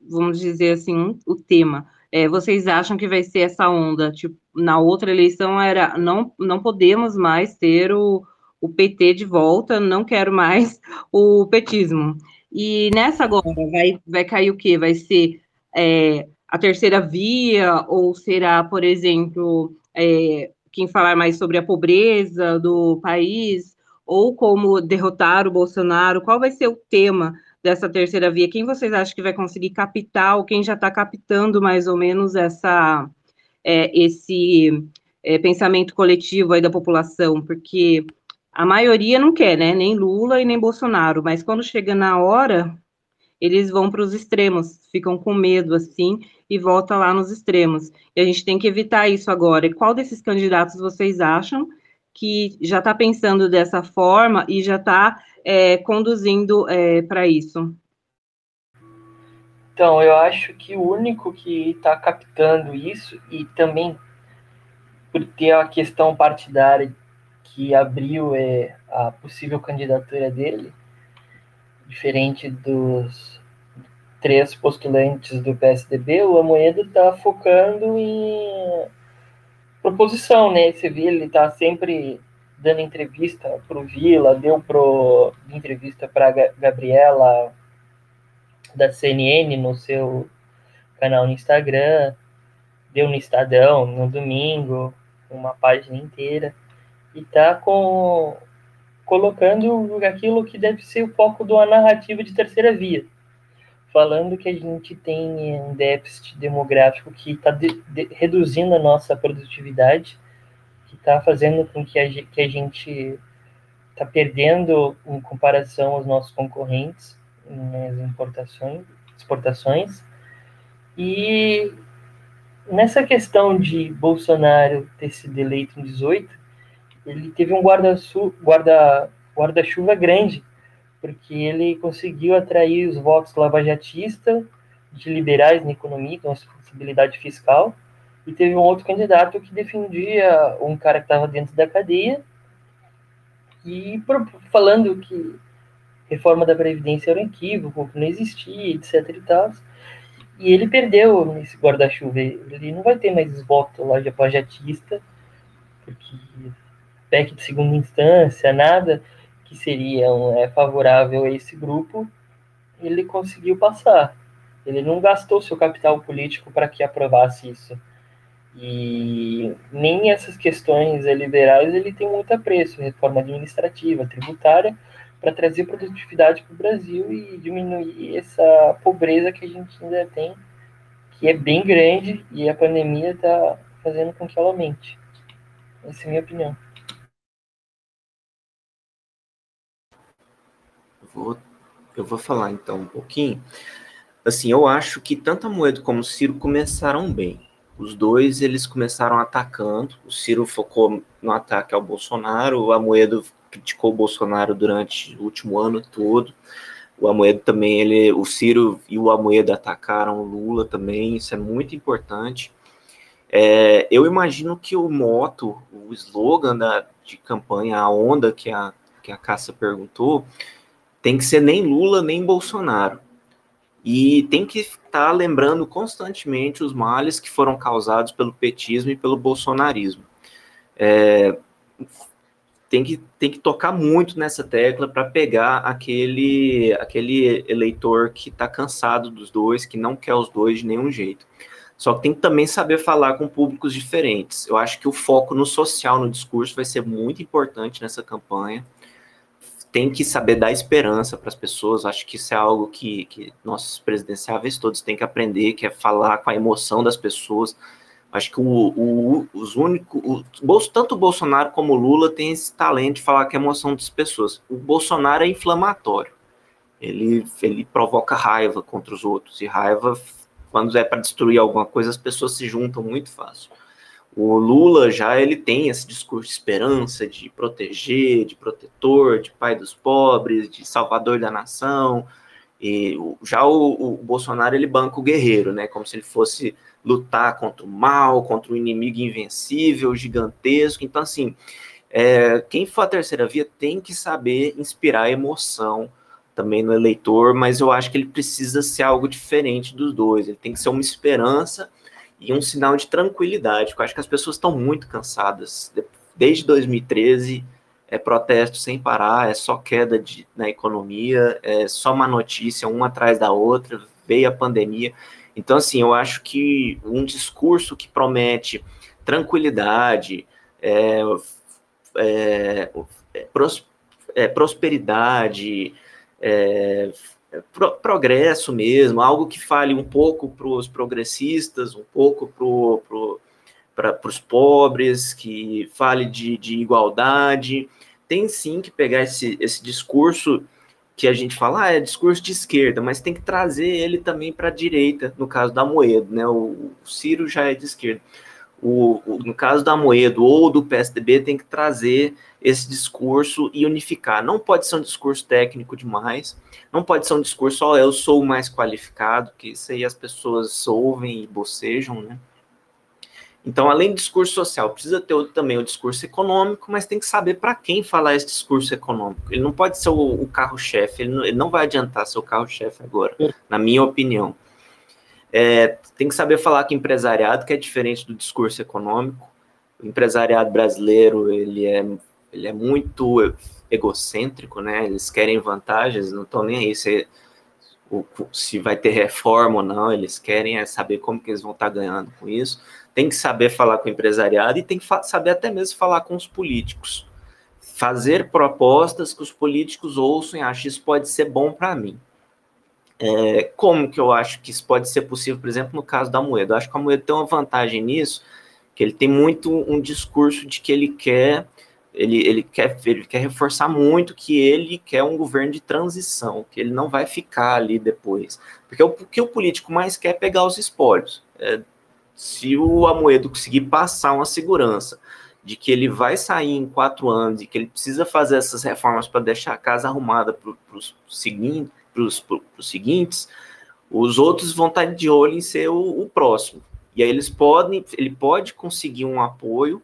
vamos dizer assim, o tema? É, vocês acham que vai ser essa onda? Tipo, na outra eleição era não, não podemos mais ter o, o PT de volta, não quero mais o petismo. E nessa agora vai, vai cair o quê? Vai ser é, a terceira via, ou será, por exemplo, é, quem falar mais sobre a pobreza do país, ou como derrotar o Bolsonaro? Qual vai ser o tema dessa terceira via? Quem vocês acham que vai conseguir captar, ou quem já está captando mais ou menos essa, é, esse é, pensamento coletivo aí da população? Porque a maioria não quer, né? Nem Lula e nem Bolsonaro, mas quando chega na hora, eles vão para os extremos, ficam com medo assim e volta lá nos extremos. E a gente tem que evitar isso agora. E qual desses candidatos vocês acham que já está pensando dessa forma e já está é, conduzindo é, para isso? Então, eu acho que o único que está captando isso, e também por ter a questão partidária que abriu é, a possível candidatura dele, diferente dos três postulantes do PSDB, o Amoedo está focando em proposição, né? Você vê, ele tá sempre dando entrevista pro Vila, deu pro entrevista para Gabriela da CNN no seu canal no Instagram, deu no Estadão no domingo, uma página inteira e tá com colocando aquilo que deve ser o foco de uma narrativa de terceira via. Falando que a gente tem um déficit demográfico que está de, de, reduzindo a nossa produtividade, que está fazendo com que a, que a gente está perdendo em comparação aos nossos concorrentes nas importações, exportações. E nessa questão de Bolsonaro ter sido eleito em 18, ele teve um guarda-chuva guarda, guarda grande porque ele conseguiu atrair os votos lavajatistas, de liberais na economia, com responsabilidade fiscal, e teve um outro candidato que defendia um cara que estava dentro da cadeia, e falando que reforma da Previdência era um equívoco, que não existia, etc e tal. E ele perdeu nesse guarda-chuva. Ele não vai ter mais voto lá de apajatista, porque PEC de segunda instância, nada que seriam é, favorável a esse grupo, ele conseguiu passar. Ele não gastou seu capital político para que aprovasse isso. E nem essas questões liberais ele tem muito apreço, reforma administrativa, tributária, para trazer produtividade para o Brasil e diminuir essa pobreza que a gente ainda tem, que é bem grande e a pandemia está fazendo com que ela aumente. Essa é a minha opinião. Vou, eu vou falar então um pouquinho. Assim, eu acho que tanto a Moedo como o Ciro começaram bem. Os dois, eles começaram atacando. O Ciro focou no ataque ao Bolsonaro, o Amoedo criticou o Bolsonaro durante o último ano todo. O Amoedo também, ele, o Ciro e o Amoedo atacaram o Lula também, isso é muito importante. É, eu imagino que o moto, o slogan da, de campanha, a onda que a, que a Cássia perguntou, tem que ser nem Lula nem Bolsonaro. E tem que estar tá lembrando constantemente os males que foram causados pelo petismo e pelo bolsonarismo. É, tem, que, tem que tocar muito nessa tecla para pegar aquele, aquele eleitor que está cansado dos dois, que não quer os dois de nenhum jeito. Só que tem que também saber falar com públicos diferentes. Eu acho que o foco no social, no discurso, vai ser muito importante nessa campanha. Tem que saber dar esperança para as pessoas. Acho que isso é algo que, que nossos presidenciáveis todos têm que aprender, que é falar com a emoção das pessoas. Acho que o, o, os únicos, tanto o Bolsonaro como o Lula têm esse talento de falar com a emoção das pessoas. O Bolsonaro é inflamatório. Ele, ele provoca raiva contra os outros, e raiva quando é para destruir alguma coisa, as pessoas se juntam muito fácil. O Lula já ele tem esse discurso de esperança, de proteger, de protetor, de pai dos pobres, de salvador da nação. E já o, o Bolsonaro ele banca o guerreiro, né? Como se ele fosse lutar contra o mal, contra o inimigo invencível, gigantesco. Então, assim, é, quem for a terceira via tem que saber inspirar emoção também no eleitor, mas eu acho que ele precisa ser algo diferente dos dois. Ele tem que ser uma esperança e um sinal de tranquilidade, porque eu acho que as pessoas estão muito cansadas. Desde 2013 é protesto sem parar, é só queda de, na economia, é só uma notícia uma atrás da outra, veio a pandemia. Então, assim, eu acho que um discurso que promete tranquilidade, é, é, é, pros, é prosperidade, é, pro, progresso mesmo, algo que fale um pouco para os progressistas, um pouco para pro, os pobres, que fale de, de igualdade. Tem sim que pegar esse, esse discurso que a gente fala, ah, é discurso de esquerda, mas tem que trazer ele também para a direita, no caso da Moedo, né? O, o Ciro já é de esquerda o, o, no caso da Moedo ou do PSDB, tem que trazer esse discurso e unificar. Não pode ser um discurso técnico demais, não pode ser um discurso, ó, oh, eu sou o mais qualificado, que isso aí as pessoas ouvem e bocejam, né? Então, além do discurso social, precisa ter também o discurso econômico, mas tem que saber para quem falar esse discurso econômico. Ele não pode ser o, o carro-chefe, ele, ele, não vai adiantar ser o carro-chefe agora, na minha opinião. É, tem que saber falar com empresariado, que é diferente do discurso econômico. O empresariado brasileiro, ele é, ele é muito egocêntrico, né? Eles querem vantagens, não estão nem aí se, se vai ter reforma ou não, eles querem é saber como que eles vão estar tá ganhando com isso. Tem que saber falar com o empresariado e tem que saber até mesmo falar com os políticos. Fazer propostas que os políticos ouçam e achem isso pode ser bom para mim. É, como que eu acho que isso pode ser possível, por exemplo, no caso da moeda? Eu acho que a moeda tem uma vantagem nisso, que ele tem muito um discurso de que ele quer, ele, ele quer, ele quer reforçar muito que ele quer um governo de transição, que ele não vai ficar ali depois. Porque o que o político mais quer é pegar os espólios. É, se o Amoedo conseguir passar uma segurança de que ele vai sair em quatro anos e que ele precisa fazer essas reformas para deixar a casa arrumada para os seguintes os seguintes, os outros vão estar de olho em ser o, o, próximo. E aí eles podem, ele pode conseguir um apoio,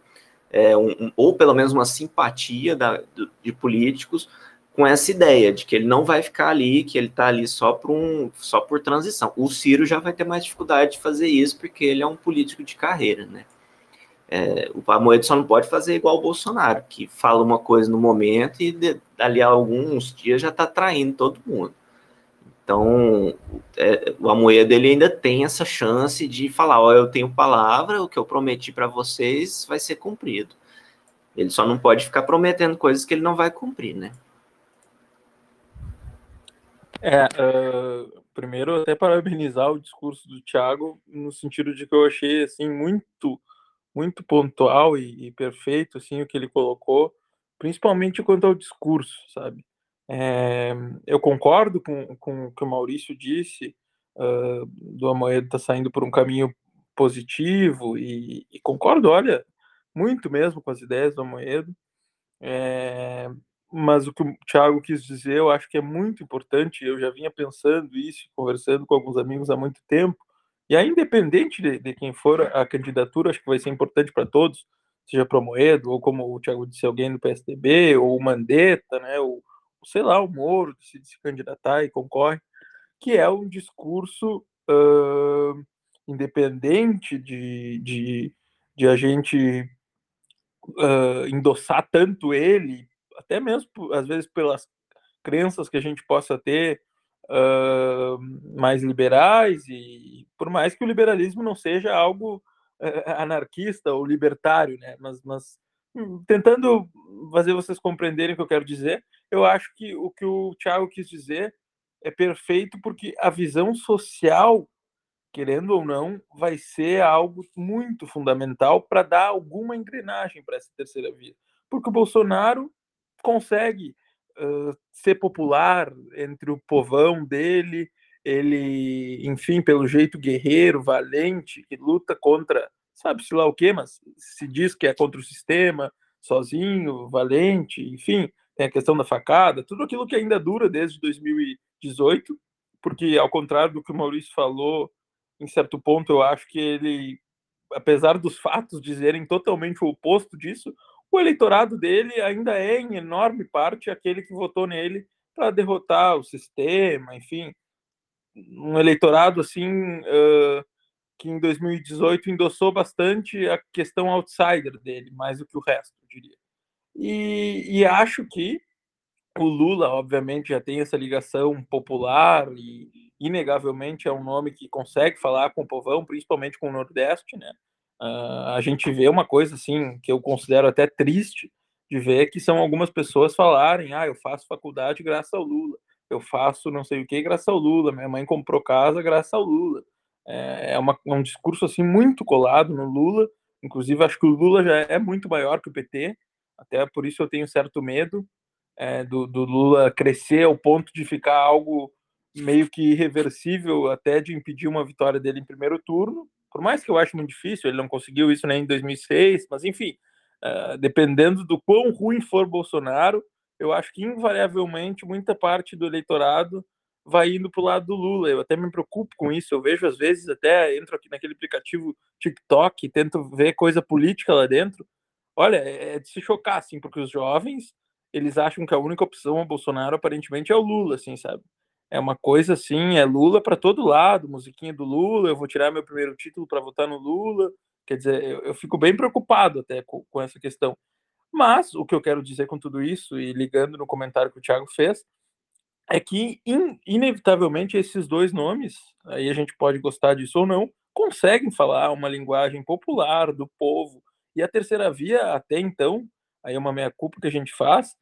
é, um, um, ou pelo menos uma simpatia da, de políticos com essa ideia de que ele não vai ficar ali, que ele está ali só por, um, só por transição. O Ciro já vai ter mais dificuldade de fazer isso, porque ele é um político de carreira, né? É, o Amoedo só não pode fazer igual o Bolsonaro, que fala uma coisa no momento e de, ali a alguns dias já está traindo todo mundo. Então, é, o Amoedo ele ainda tem essa chance de falar, ó, eu tenho palavra, o que eu prometi para vocês vai ser cumprido. Ele só não pode ficar prometendo coisas que ele não vai cumprir, né? É, uh, primeiro até parabenizar o discurso do Thiago no sentido de que eu achei assim muito muito pontual e, e perfeito assim o que ele colocou, principalmente quanto ao discurso, sabe? É, eu concordo com, com o que o Maurício disse, uh, do Amoedo está saindo por um caminho positivo, e, e, concordo, olha, muito mesmo com as ideias do Amoedo, é, mas o que o Thiago quis dizer, eu acho que é muito importante, eu já vinha pensando isso, conversando com alguns amigos há muito tempo, e aí, independente de, de quem for a candidatura, acho que vai ser importante para todos, seja para o Moedo, ou como o Thiago disse, alguém do PSDB, ou o Mandetta, né, ou sei lá, o Moro decide se candidatar e concorre, que é um discurso uh, independente de, de, de, a gente uh, endossar tanto ele, até mesmo, às vezes, pelas crenças que a gente possa ter uh, mais liberais, e por mais que o liberalismo não seja algo uh, anarquista ou libertário, né? mas, mas tentando fazer vocês compreenderem o que eu quero dizer, eu acho que o que o Thiago quis dizer é perfeito porque a visão social, querendo ou não, vai ser algo muito fundamental para dar alguma engrenagem para essa terceira via. Porque o Bolsonaro consegue uh, ser popular entre o povão dele, ele, enfim, pelo jeito guerreiro, valente, que luta contra, sabe-se lá o quê, mas se diz que é contra o sistema, sozinho, valente, enfim, tem a questão da facada, tudo aquilo que ainda dura desde 2018, porque ao contrário do que o Maurício falou, em certo ponto eu acho que ele, apesar dos fatos dizerem totalmente o oposto disso, o eleitorado dele ainda é, em enorme parte, aquele que votou nele para derrotar o sistema, enfim, um eleitorado assim uh, que em 2018 endossou bastante a questão outsider dele, mais do que o resto, eu diria. E, e acho que o Lula, obviamente, já tem essa ligação popular e inegavelmente é um nome que consegue falar com o povão, principalmente com o Nordeste, né? Uh, a gente vê uma coisa assim que eu considero até triste de ver que são algumas pessoas falarem, ah, eu faço faculdade graças ao Lula, eu faço não sei o que graças ao Lula, minha mãe comprou casa graças ao Lula. É, é, uma, é um discurso assim muito colado no Lula, inclusive acho que o Lula já é muito maior que o PT, até por isso eu tenho certo medo é, do, do Lula crescer ao ponto de ficar algo meio que irreversível, até de impedir uma vitória dele em primeiro turno, por mais que eu ache muito difícil, ele não conseguiu isso nem em 2006, mas enfim, uh, dependendo do quão ruim for Bolsonaro, eu acho que invariavelmente muita parte do eleitorado vai indo para o lado do Lula. Eu até me preocupo com isso. Eu vejo às vezes até entro aqui naquele aplicativo TikTok, tento ver coisa política lá dentro. Olha, é, é de se chocar assim, porque os jovens eles acham que a única opção ao Bolsonaro aparentemente é o Lula, assim, sabe? é uma coisa assim, é Lula para todo lado, musiquinha do Lula, eu vou tirar meu primeiro título para votar no Lula. Quer dizer, eu, eu fico bem preocupado até com, com, essa questão. Mas o que eu quero dizer com tudo isso, e ligando no comentário que o Thiago fez, é que in, inevitavelmente esses dois nomes, aí a gente pode gostar disso ou não, conseguem falar uma linguagem popular do povo. E a terceira via, até então, aí é uma meia-culpa que a gente faz,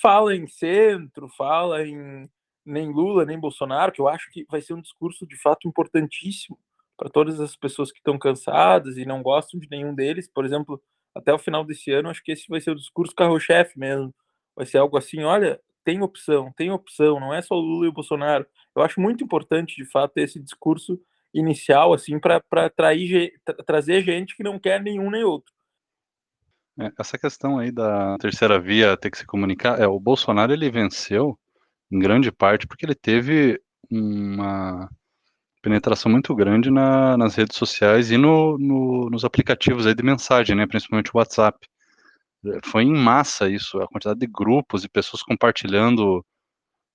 fala em centro, fala em nem Lula, nem Bolsonaro, que eu acho que vai ser um discurso de fato importantíssimo para todas as pessoas que estão cansadas e não gostam de nenhum deles. Por exemplo, até o final desse ano, acho que esse vai ser o discurso carro-chefe mesmo. Vai ser algo assim: olha, tem opção, tem opção, não é só o Lula e o Bolsonaro. Eu acho muito importante, de fato, esse discurso inicial, assim, para trazer gente que não quer nenhum nem outro. É, essa questão aí da terceira via ter que se comunicar, é, o Bolsonaro ele venceu em grande parte porque ele teve uma penetração muito grande na, nas redes sociais e no, no, nos aplicativos aí de mensagem, né, principalmente o WhatsApp. Foi em massa isso, a quantidade de grupos e pessoas compartilhando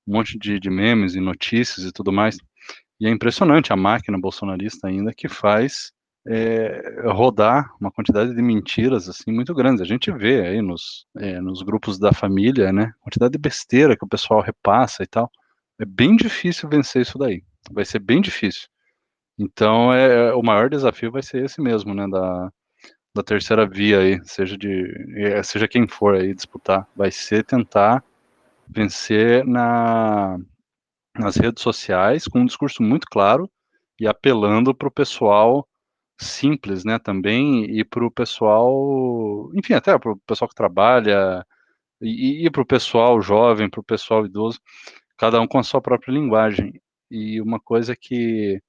um monte de, de memes e notícias e tudo mais. E é impressionante a máquina bolsonarista ainda que faz é, rodar uma quantidade de mentiras assim muito grandes. A gente vê aí nos, é, nos grupos da família, né? Quantidade de besteira que o pessoal repassa e tal. É bem difícil vencer isso daí. Vai ser bem difícil. Então, é, o maior desafio vai ser esse mesmo, né? Da, da terceira via aí, seja de é, seja quem for aí disputar, vai ser tentar vencer na nas redes sociais com um discurso muito claro e apelando para o pessoal simples, né, também, e para o pessoal, enfim, até para o pessoal que trabalha, e, e para o pessoal jovem, para o pessoal idoso, cada um com a sua própria linguagem. E uma coisa que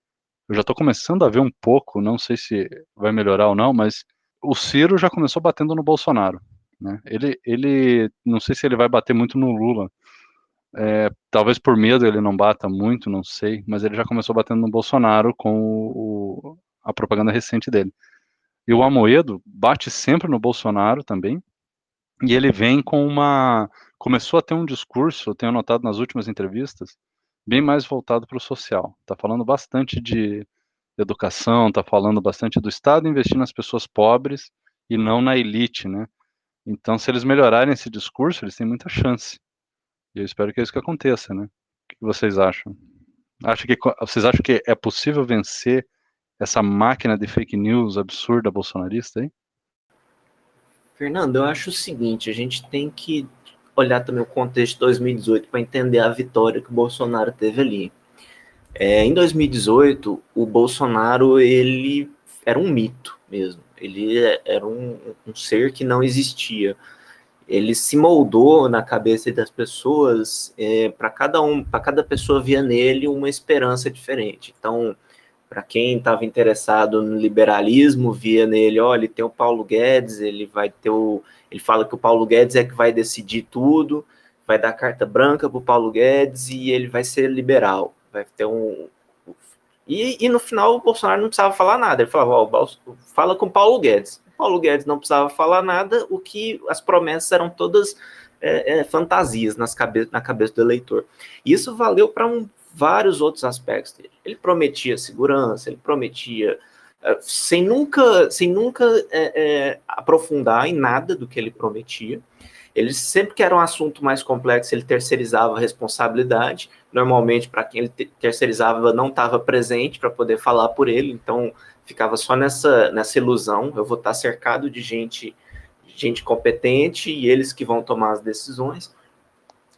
eu já estou começando a ver um pouco, não sei se vai melhorar ou não, mas o Ciro já começou batendo no Bolsonaro. Né? Ele, ele, não sei se ele vai bater muito no Lula. É, talvez por medo ele não bata muito, não sei, mas ele já começou batendo no Bolsonaro com o, a propaganda recente dele. E o Amoedo bate sempre no Bolsonaro também, e ele vem com uma. Começou a ter um discurso, eu tenho notado nas últimas entrevistas, bem mais voltado para o social. Está falando bastante de educação, está falando bastante do Estado investindo nas pessoas pobres e não na elite, né? Então, se eles melhorarem esse discurso, eles têm muita chance. E eu espero que é isso que aconteça, né? O que vocês acham? Acha que, vocês acham que é possível vencer essa máquina de fake news absurda bolsonarista aí? Fernando, eu acho o seguinte, a gente tem que olhar também o contexto de 2018 para entender a vitória que o Bolsonaro teve ali. É, em 2018, o Bolsonaro ele era um mito mesmo. Ele era um, um ser que não existia. Ele se moldou na cabeça das pessoas é, para cada um, para cada pessoa via nele uma esperança diferente. Então, para quem estava interessado no liberalismo, via nele, olha, tem o Paulo Guedes, ele vai ter o, ele fala que o Paulo Guedes é que vai decidir tudo, vai dar carta branca para o Paulo Guedes e ele vai ser liberal, vai ter um e, e no final o Bolsonaro não precisava falar nada, ele falava, fala com Paulo Guedes. O Paulo Guedes não precisava falar nada, o que as promessas eram todas é, é, fantasias nas cabe na cabeça do eleitor. E isso valeu para um vários outros aspectos dele. Ele prometia segurança, ele prometia uh, sem nunca, sem nunca é, é, aprofundar em nada do que ele prometia. Ele sempre que era um assunto mais complexo, ele terceirizava a responsabilidade. Normalmente, para quem ele terceirizava, não estava presente para poder falar por ele, então ficava só nessa, nessa ilusão. Eu vou estar cercado de gente, gente competente e eles que vão tomar as decisões.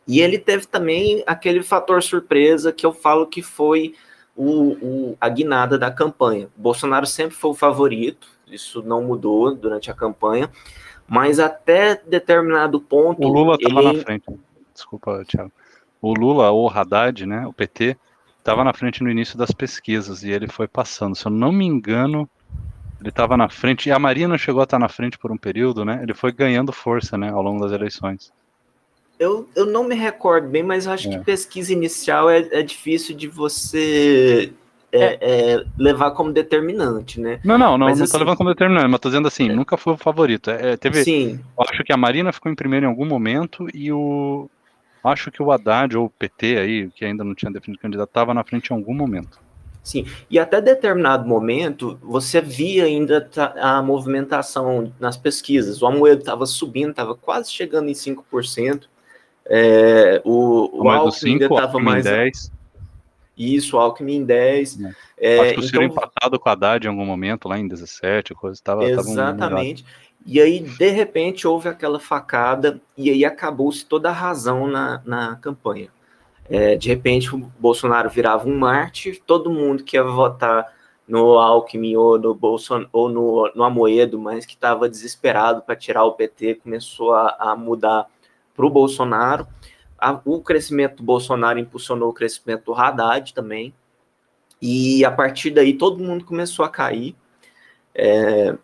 E ele teve também aquele fator surpresa que eu falo que foi o, o, a guinada da campanha. Bolsonaro sempre foi o favorito, isso não mudou durante a campanha, mas até determinado ponto. O Lula estava ele... na frente. Desculpa, Thiago. O Lula, ou o Haddad, né, o PT, estava na frente no início das pesquisas e ele foi passando. Se eu não me engano, ele estava na frente, e a Marina chegou a estar na frente por um período, né? Ele foi ganhando força, né, ao longo das eleições. Eu, eu não me recordo bem, mas acho é. que pesquisa inicial é, é difícil de você é, é. é levar como determinante, né? Não, não, não, mas, não assim, tô levando como determinante, mas tô dizendo assim, é. nunca foi o favorito. É, teve, Sim. Acho que a Marina ficou em primeiro em algum momento e o. Acho que o Haddad ou o PT aí, que ainda não tinha definido candidato, estava na frente em algum momento. Sim, e até determinado momento você via ainda a movimentação nas pesquisas. O Amoedo estava subindo, estava quase chegando em 5%. É, o, o Alckmin ainda estava mais. 10. Isso, o Alckmin em 10. É. É, Acho que o então, empatado com a Haddad em algum momento, lá em 17, coisa estava. Exatamente. Tava e aí, de repente, houve aquela facada, e aí acabou-se toda a razão na, na campanha. É, de repente, o Bolsonaro virava um mártir, todo mundo que ia votar no Alckmin ou no, Bolson, ou no, no Amoedo, mas que estava desesperado para tirar o PT, começou a, a mudar para o Bolsonaro. A, o crescimento do Bolsonaro impulsionou o crescimento do Haddad também. E a partir daí todo mundo começou a cair. É,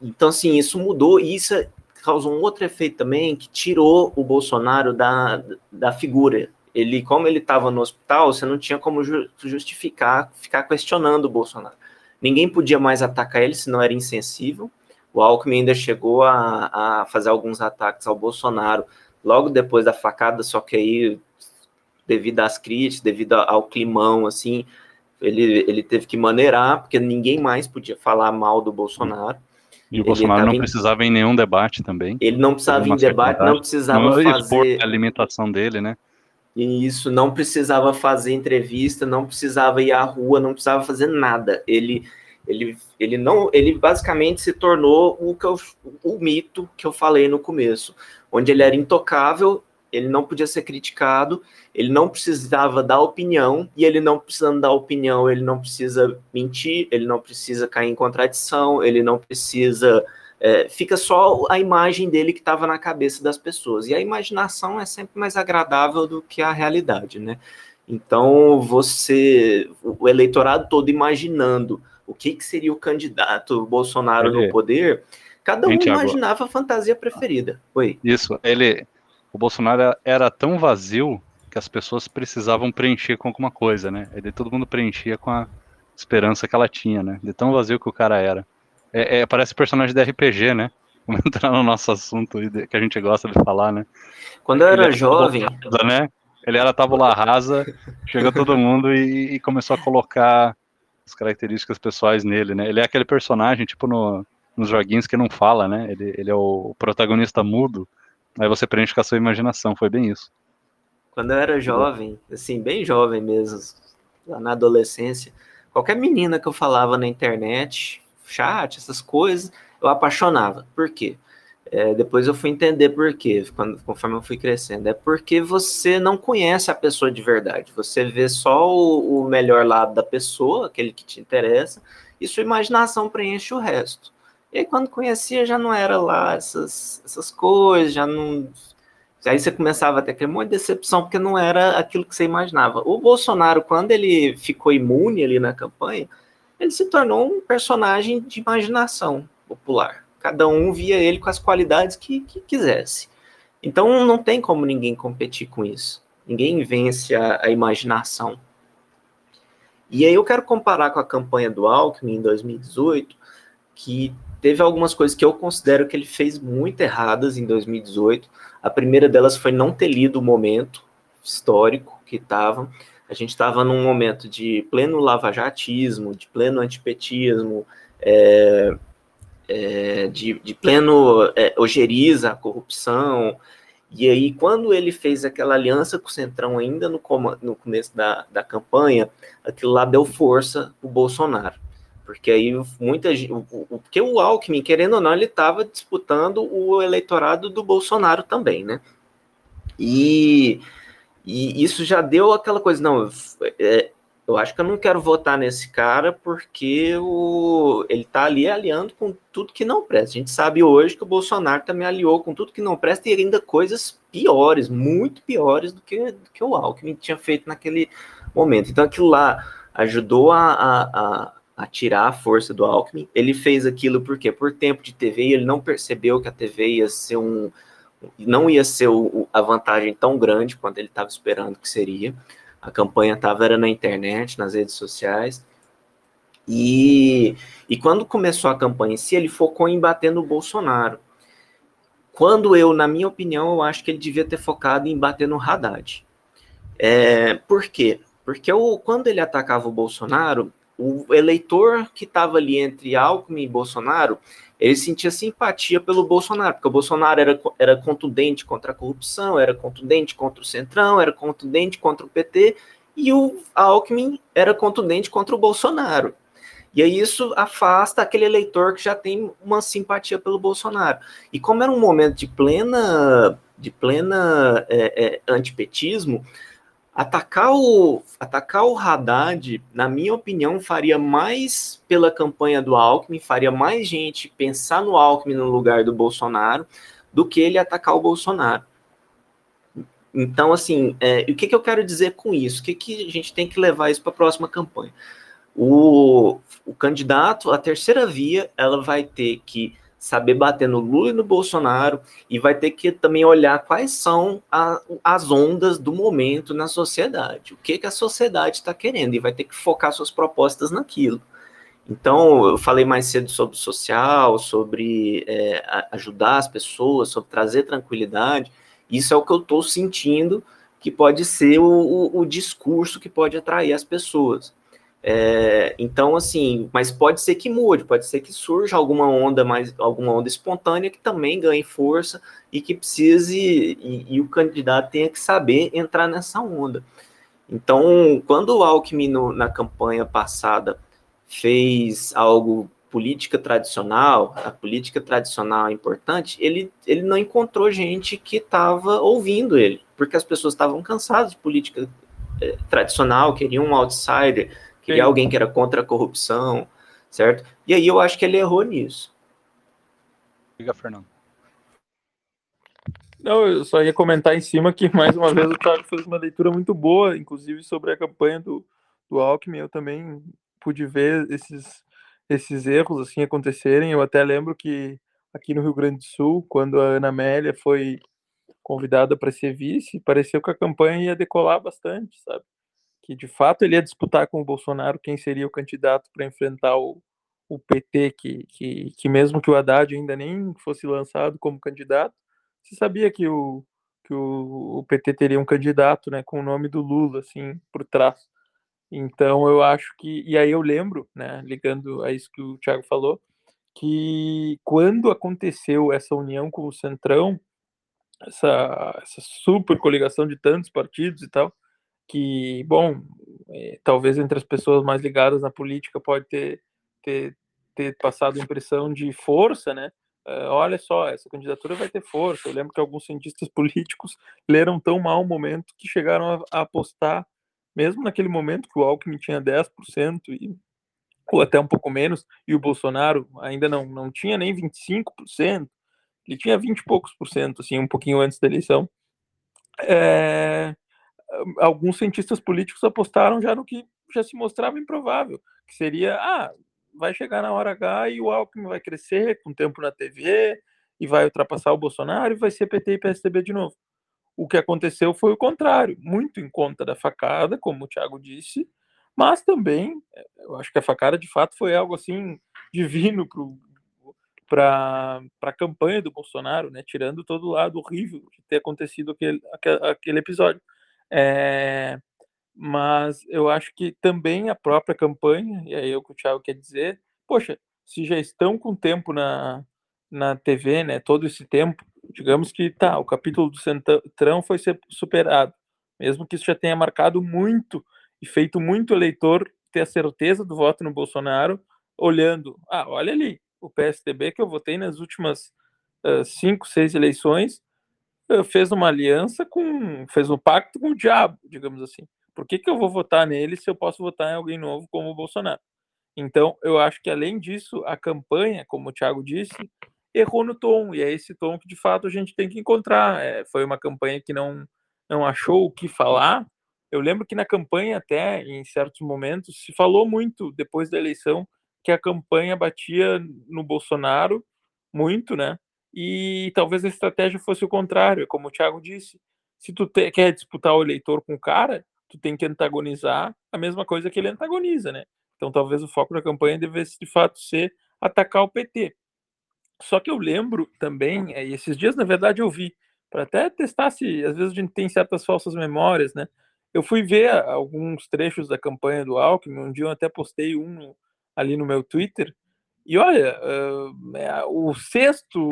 então, assim, isso mudou e isso causou um outro efeito também que tirou o Bolsonaro da, da figura. Ele, como ele estava no hospital, você não tinha como justificar, ficar questionando o Bolsonaro. Ninguém podia mais atacar ele, senão era insensível. O Alckmin ainda chegou a, a fazer alguns ataques ao Bolsonaro logo depois da facada, só que aí, devido às críticas, devido ao climão, assim, ele, ele teve que maneirar, porque ninguém mais podia falar mal do Bolsonaro. E o ele Bolsonaro não precisava em nenhum debate também. Ele não precisava em debate, não precisava não fazer... a alimentação dele, né? E isso, não precisava fazer entrevista, não precisava ir à rua, não precisava fazer nada. Ele ele, ele não, ele basicamente se tornou o, que eu, o mito que eu falei no começo, onde ele era intocável, ele não podia ser criticado, ele não precisava dar opinião, e ele não precisando dar opinião, ele não precisa mentir, ele não precisa cair em contradição, ele não precisa. É, fica só a imagem dele que estava na cabeça das pessoas. E a imaginação é sempre mais agradável do que a realidade, né? Então, você, o eleitorado todo imaginando o que, que seria o candidato Bolsonaro ele, no poder, cada um imaginava a fantasia preferida. Oi. Isso, ele. O Bolsonaro era tão vazio que as pessoas precisavam preencher com alguma coisa, né? Ele todo mundo preenchia com a esperança que ela tinha, né? De tão vazio que o cara era. É, é, parece personagem de RPG, né? Vamos entrar no nosso assunto que a gente gosta de falar, né? Quando eu era, era jovem. né? Ele era tábula rasa, chegou todo mundo e, e, começou a colocar as características pessoais nele, né? Ele é aquele personagem, tipo no, nos joguinhos que não fala, né? Ele, ele é o protagonista mudo, aí você preenche com a sua imaginação, foi bem isso. Quando eu era jovem, assim, bem jovem mesmo, lá na adolescência, qualquer menina que eu falava na internet, chat, essas coisas, eu apaixonava. Por quê? É, depois eu fui entender por quê, quando, conforme eu fui crescendo. É porque você não conhece a pessoa de verdade. Você vê só o, o melhor lado da pessoa, aquele que te interessa, e sua imaginação preenche o resto. E aí, quando conhecia, já não era lá essas, essas coisas, já não. Aí você começava a ter aquele monte de decepção, porque não era aquilo que você imaginava. O Bolsonaro, quando ele ficou imune ali na campanha, ele se tornou um personagem de imaginação popular. Cada um via ele com as qualidades que, que quisesse. Então não tem como ninguém competir com isso. Ninguém vence a, a imaginação. E aí eu quero comparar com a campanha do Alckmin em 2018, que teve algumas coisas que eu considero que ele fez muito erradas em 2018. A primeira delas foi não ter lido o momento histórico que estava. A gente estava num momento de pleno lavajatismo, de pleno antipetismo, é, é, de, de, pleno é, ojeriza a corrupção. E aí, quando ele fez aquela aliança com o Centrão ainda no, no começo da, da campanha, aquilo lá deu força para o Bolsonaro. Porque aí muita. Porque o Alckmin, querendo ou não, ele estava disputando o eleitorado do Bolsonaro também, né? E, e isso já deu aquela coisa, não, é, eu acho que eu não quero votar nesse cara porque o, ele está ali aliando com tudo que não presta. A gente sabe hoje que o Bolsonaro também aliou com tudo que não presta e ainda coisas piores, muito piores do que, do que o Alckmin tinha feito naquele momento. Então aquilo lá ajudou a, a, a, a tirar a força do Alckmin. Ele fez aquilo por quê? Por tempo de TV, ele não percebeu que a TV ia ser um. não ia ser o, a vantagem tão grande quanto ele estava esperando que seria. A campanha estava era na internet, nas redes sociais. E, e quando começou a campanha em si, ele focou em bater no Bolsonaro. Quando eu, na minha opinião, eu acho que ele devia ter focado em bater no Haddad. É, por quê? Porque o, quando ele atacava o Bolsonaro, o eleitor que estava ali entre Alckmin e Bolsonaro, ele sentia simpatia pelo Bolsonaro, porque o Bolsonaro era, era contundente contra a corrupção, era contundente contra o Centrão, era contundente contra o PT, e o Alckmin era contundente contra o Bolsonaro. E aí isso afasta aquele eleitor que já tem uma simpatia pelo Bolsonaro. E como era um momento de plena, de plena é, é, antipetismo, Atacar o, atacar o Haddad, na minha opinião, faria mais pela campanha do Alckmin, faria mais gente pensar no Alckmin no lugar do Bolsonaro, do que ele atacar o Bolsonaro. Então, assim, é, o que, que eu quero dizer com isso? O que, que a gente tem que levar isso para a próxima campanha? O, o candidato, a terceira via, ela vai ter que saber bater no Lula e no Bolsonaro e vai ter que também olhar quais são a, as ondas do momento na sociedade, o que, que a sociedade está querendo e vai ter que focar suas propostas naquilo. Então, eu falei mais cedo sobre social, sobre é, ajudar as pessoas, sobre trazer tranquilidade. Isso é o que eu estou sentindo que pode ser o, o, o discurso que pode atrair as pessoas. É, então, assim, mas pode ser que mude, pode ser que surja alguma onda mais, alguma onda espontânea que também ganhe força e que precise, e, e o candidato tenha que saber entrar nessa onda. Então, quando o Alckmin no, na campanha passada fez algo política tradicional, a política tradicional é importante, ele, ele não encontrou gente que estava ouvindo ele, porque as pessoas estavam cansadas de política é, tradicional, queriam um outsider, Queria Sim. alguém que era contra a corrupção, certo? E aí eu acho que ele errou nisso. Diga, Fernando. Não, eu só ia comentar em cima que, mais uma vez, o Thiago fez uma leitura muito boa, inclusive sobre a campanha do, do Alckmin. Eu também pude ver esses, esses erros assim acontecerem. Eu até lembro que aqui no Rio Grande do Sul, quando a Ana Amélia foi convidada para ser vice, pareceu que a campanha ia decolar bastante, sabe? Que de fato ele ia disputar com o Bolsonaro quem seria o candidato para enfrentar o, o PT, que, que, que mesmo que o Haddad ainda nem fosse lançado como candidato, se sabia que o, que o, o PT teria um candidato, né, com o nome do Lula, assim, por trás. Então eu acho que, e aí eu lembro, né, ligando a isso que o Thiago falou, que quando aconteceu essa união com o Centrão, essa, essa super coligação de tantos partidos e tal, que, bom, é, talvez entre as pessoas mais ligadas na política pode ter, ter, ter passado impressão de força, né? Uh, olha só, essa candidatura vai ter força. Eu lembro que alguns cientistas políticos leram tão mal o momento que chegaram a, a apostar, mesmo naquele momento que o Alckmin tinha 10% e, ou até um pouco menos, e o Bolsonaro ainda não, não tinha nem 25%, ele tinha 20 e poucos por cento, assim, um pouquinho antes da eleição. É, alguns cientistas políticos apostaram já no que já se mostrava improvável, que seria, ah, vai chegar na hora H e o Alckmin vai crescer com tempo na TV e vai ultrapassar o Bolsonaro e vai ser PT e PSDB de novo. O que aconteceu foi o contrário, muito em conta da facada, como o Thiago disse, mas também, eu acho que a facada de fato foi algo assim divino para a campanha do Bolsonaro, né? tirando todo o lado horrível de ter acontecido aquele, aquele episódio. É, mas eu acho que também a própria campanha, e aí é o que o Thiago quer dizer, poxa, se já estão com tempo na, na TV, né, todo esse tempo, digamos que tá, o capítulo do Centrão foi ser superado, mesmo que isso já tenha marcado muito e feito muito eleitor ter a certeza do voto no Bolsonaro, olhando, ah, olha ali, o PSDB que eu votei nas últimas uh, cinco, seis eleições, fez uma aliança com, fez um pacto com o diabo, digamos assim. Por que, que eu vou votar nele se eu posso votar em alguém novo como o Bolsonaro? Então, eu acho que além disso, a campanha, como o Thiago disse, errou no tom, e é esse tom que de fato a gente tem que encontrar. É, foi uma campanha que não, não achou o que falar. Eu lembro que na campanha, até em certos momentos, se falou muito depois da eleição que a campanha batia no Bolsonaro muito, né? E talvez a estratégia fosse o contrário, como o Thiago disse. Se tu te, quer disputar o eleitor com o cara, tu tem que antagonizar a mesma coisa que ele antagoniza, né? Então talvez o foco da campanha devesse de fato ser atacar o PT. Só que eu lembro também, e esses dias na verdade eu vi, para até testar se às vezes a gente tem certas falsas memórias, né? Eu fui ver alguns trechos da campanha do Alckmin, um dia eu até postei um ali no meu Twitter, e olha, uh, o sexto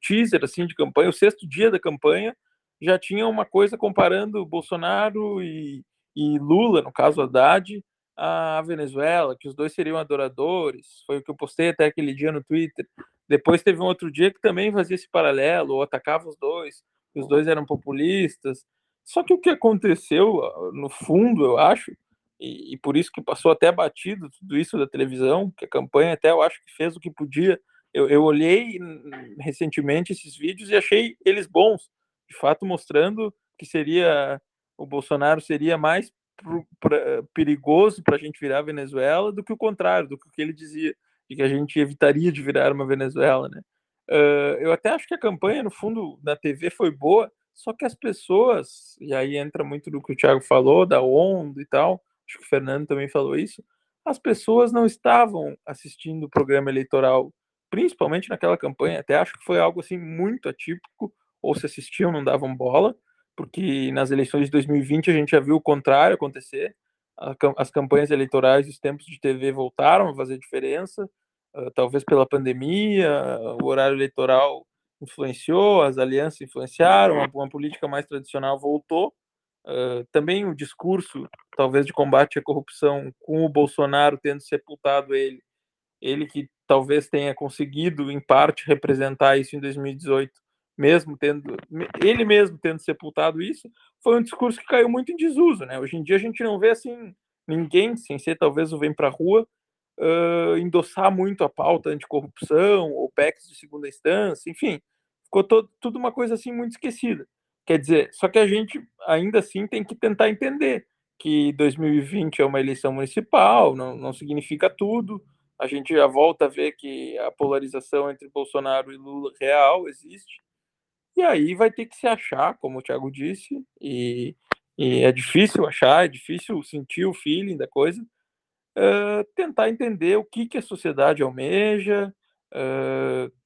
teaser assim de campanha, o sexto dia da campanha, já tinha uma coisa comparando Bolsonaro e, e Lula, no caso Haddad, a Venezuela, que os dois seriam adoradores. Foi o que eu postei até aquele dia no Twitter. Depois teve um outro dia que também fazia esse paralelo, ou atacava os dois, os dois eram populistas. Só que o que aconteceu, no fundo, eu acho, e, e, por isso que passou até batido tudo isso da televisão, que a campanha até eu acho que fez o que podia. Eu, eu olhei recentemente esses vídeos e achei eles bons, de fato mostrando que seria o Bolsonaro seria mais perigoso para a gente virar Venezuela do que o contrário, do que ele dizia, de que a gente evitaria de virar uma Venezuela, né? Uh, eu até acho que a campanha, no fundo, na TV foi boa, só que as pessoas, e aí entra muito do que o Thiago falou, da onda e tal, acho que o Fernando também falou isso, as pessoas não estavam assistindo o programa eleitoral, principalmente naquela campanha, até acho que foi algo assim muito atípico, ou se assistiam, não davam bola, porque nas eleições de 2020 a gente já viu o contrário acontecer. As campanhas eleitorais, os tempos de TV voltaram a fazer diferença, talvez pela pandemia, o horário eleitoral influenciou, as alianças influenciaram, uma, política mais tradicional voltou. Também o discurso, talvez, de combate à corrupção, com o Bolsonaro tendo sepultado ele, ele que talvez tenha conseguido, em parte, representar isso em 2018, mesmo tendo ele mesmo tendo sepultado isso, foi um discurso que caiu muito em desuso, né? Hoje em dia a gente não vê assim ninguém, sem ser talvez o vem para a rua, uh, endossar muito a pauta anticorrupção ou PECs de segunda instância, enfim, ficou todo, tudo uma coisa assim muito esquecida. Quer dizer, só que a gente ainda assim tem que tentar entender que 2020 é uma eleição municipal, não, não significa tudo. A gente já volta a ver que a polarização entre Bolsonaro e Lula real existe e aí vai ter que se achar, como o Thiago disse, e, e é difícil achar, é difícil sentir o feeling da coisa, uh, tentar entender o que, que a sociedade almeja,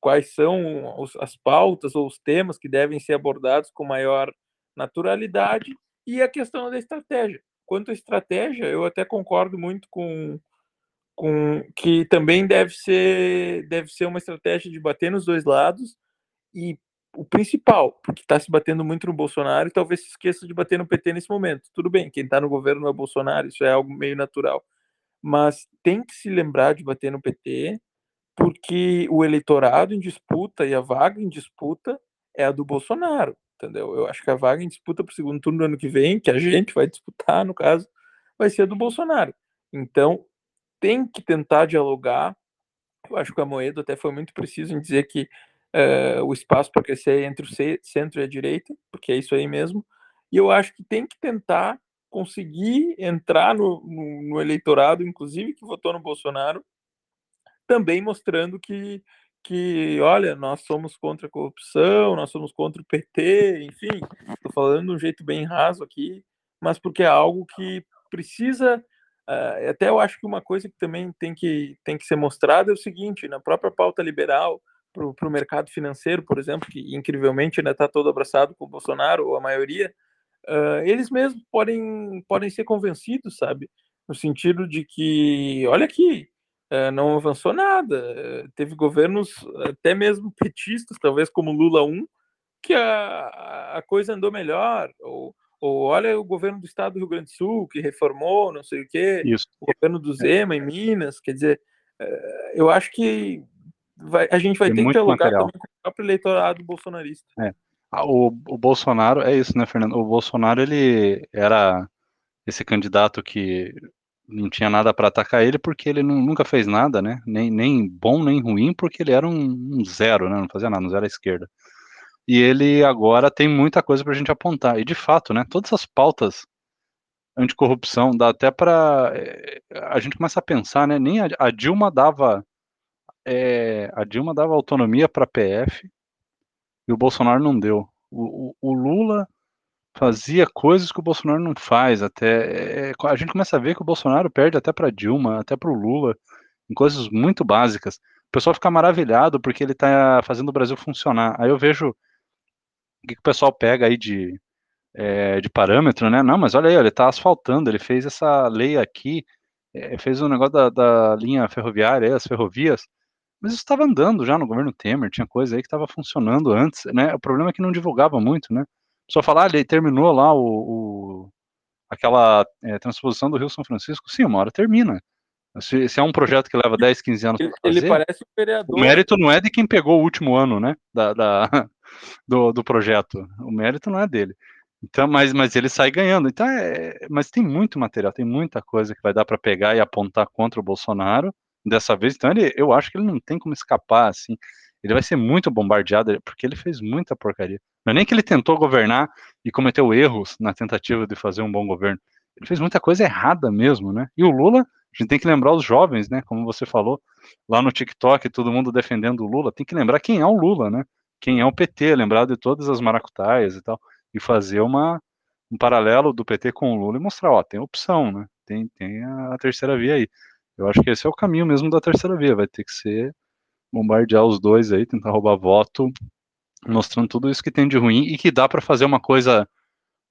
quais são os, as pautas ou os temas que devem ser abordados com maior naturalidade e a questão da estratégia. Quanto à estratégia, eu até concordo muito com, com que também deve ser, deve ser uma estratégia de bater nos dois lados, e o principal, porque está se batendo muito no Bolsonaro e talvez se esqueça de bater no PT nesse momento. Tudo bem, quem está no governo é o Bolsonaro, isso é algo meio natural. Mas tem que se lembrar de bater no PT, porque o eleitorado em disputa e a vaga em disputa é a do Bolsonaro, entendeu? Eu acho que a vaga em disputa para o segundo turno do ano que vem, que a gente vai disputar, no caso, vai ser a do Bolsonaro. Então, tem que tentar dialogar. Eu acho que o Amoedo até foi muito preciso em dizer que uh, o espaço para crescer é entre o centro e a direita, porque é isso aí mesmo. E eu acho que tem que tentar conseguir entrar no, no, no eleitorado, inclusive que votou no Bolsonaro, também mostrando que, que, olha, nós somos contra a corrupção, nós somos contra o PT, enfim, estou falando de um jeito bem raso aqui, mas porque é algo que precisa. Uh, até eu acho que uma coisa que também tem que, tem que ser mostrada é o seguinte: na própria pauta liberal, para o mercado financeiro, por exemplo, que incrivelmente ainda está todo abraçado com o Bolsonaro, ou a maioria, uh, eles mesmos podem, podem ser convencidos, sabe? No sentido de que, olha aqui, não avançou nada, uh, teve governos até mesmo petistas, talvez como Lula 1, que a, a coisa andou melhor, ou, ou olha o governo do estado do Rio Grande do Sul, que reformou, não sei o quê, Isso. o governo do Zema em Minas, quer dizer, eu acho que vai, a gente vai Tem ter que material. também com o próprio eleitorado bolsonarista. É. Ah, o, o Bolsonaro, é isso, né, Fernando? O Bolsonaro, ele era esse candidato que não tinha nada para atacar ele porque ele não, nunca fez nada, né? Nem, nem bom nem ruim, porque ele era um, um, zero, né? Não fazia nada, não zero à esquerda. E ele agora tem muita coisa para a gente apontar. E de fato, né? Todas as pautas anticorrupção dá até para eh, a gente começa a pensar, né? Nem a, a Dilma dava é, a Dilma dava autonomia para PF e o Bolsonaro não deu. O, o, o, Lula fazia coisas que o Bolsonaro não faz. Até é, a gente começa a ver que o Bolsonaro perde até para Dilma, até para o Lula, em coisas muito básicas. O pessoal fica maravilhado porque ele está fazendo o Brasil funcionar. Aí eu vejo o que, que o pessoal pega aí de, é, de parâmetro, né? Não, mas olha aí, ele está asfaltando, ele fez essa lei aqui, é, fez um negócio da, da linha ferroviária, as ferrovias. Mas isso estava andando já no governo Temer, tinha coisa aí que estava funcionando antes, né? O problema é que não divulgava muito, né? Só falar, ah, ele terminou lá o, o aquela é, transposição do Rio São Francisco, sim, uma hora termina. Se, se é um projeto que leva 10, 15 anos para fazer, ele parece um vereador. O mérito não é de quem pegou o último ano, né, da, da do, do projeto. O mérito não é dele. Então, mas, mas ele sai ganhando. Então, é, mas tem muito material, tem muita coisa que vai dar para pegar e apontar contra o Bolsonaro dessa vez. Então, ele, eu acho que ele não tem como escapar, assim. Ele vai ser muito bombardeado, porque ele fez muita porcaria. Não é nem que ele tentou governar e cometeu erros na tentativa de fazer um bom governo. Ele fez muita coisa errada mesmo, né? E o Lula, a gente tem que lembrar os jovens, né? Como você falou, lá no TikTok, todo mundo defendendo o Lula. Tem que lembrar quem é o Lula, né? Quem é o PT, lembrar de todas as maracutaias e tal. E fazer uma, um paralelo do PT com o Lula e mostrar, ó, tem opção, né? Tem, tem a terceira via aí. Eu acho que esse é o caminho mesmo da terceira via, vai ter que ser bombardear os dois aí, tentar roubar voto, mostrando tudo isso que tem de ruim e que dá para fazer uma coisa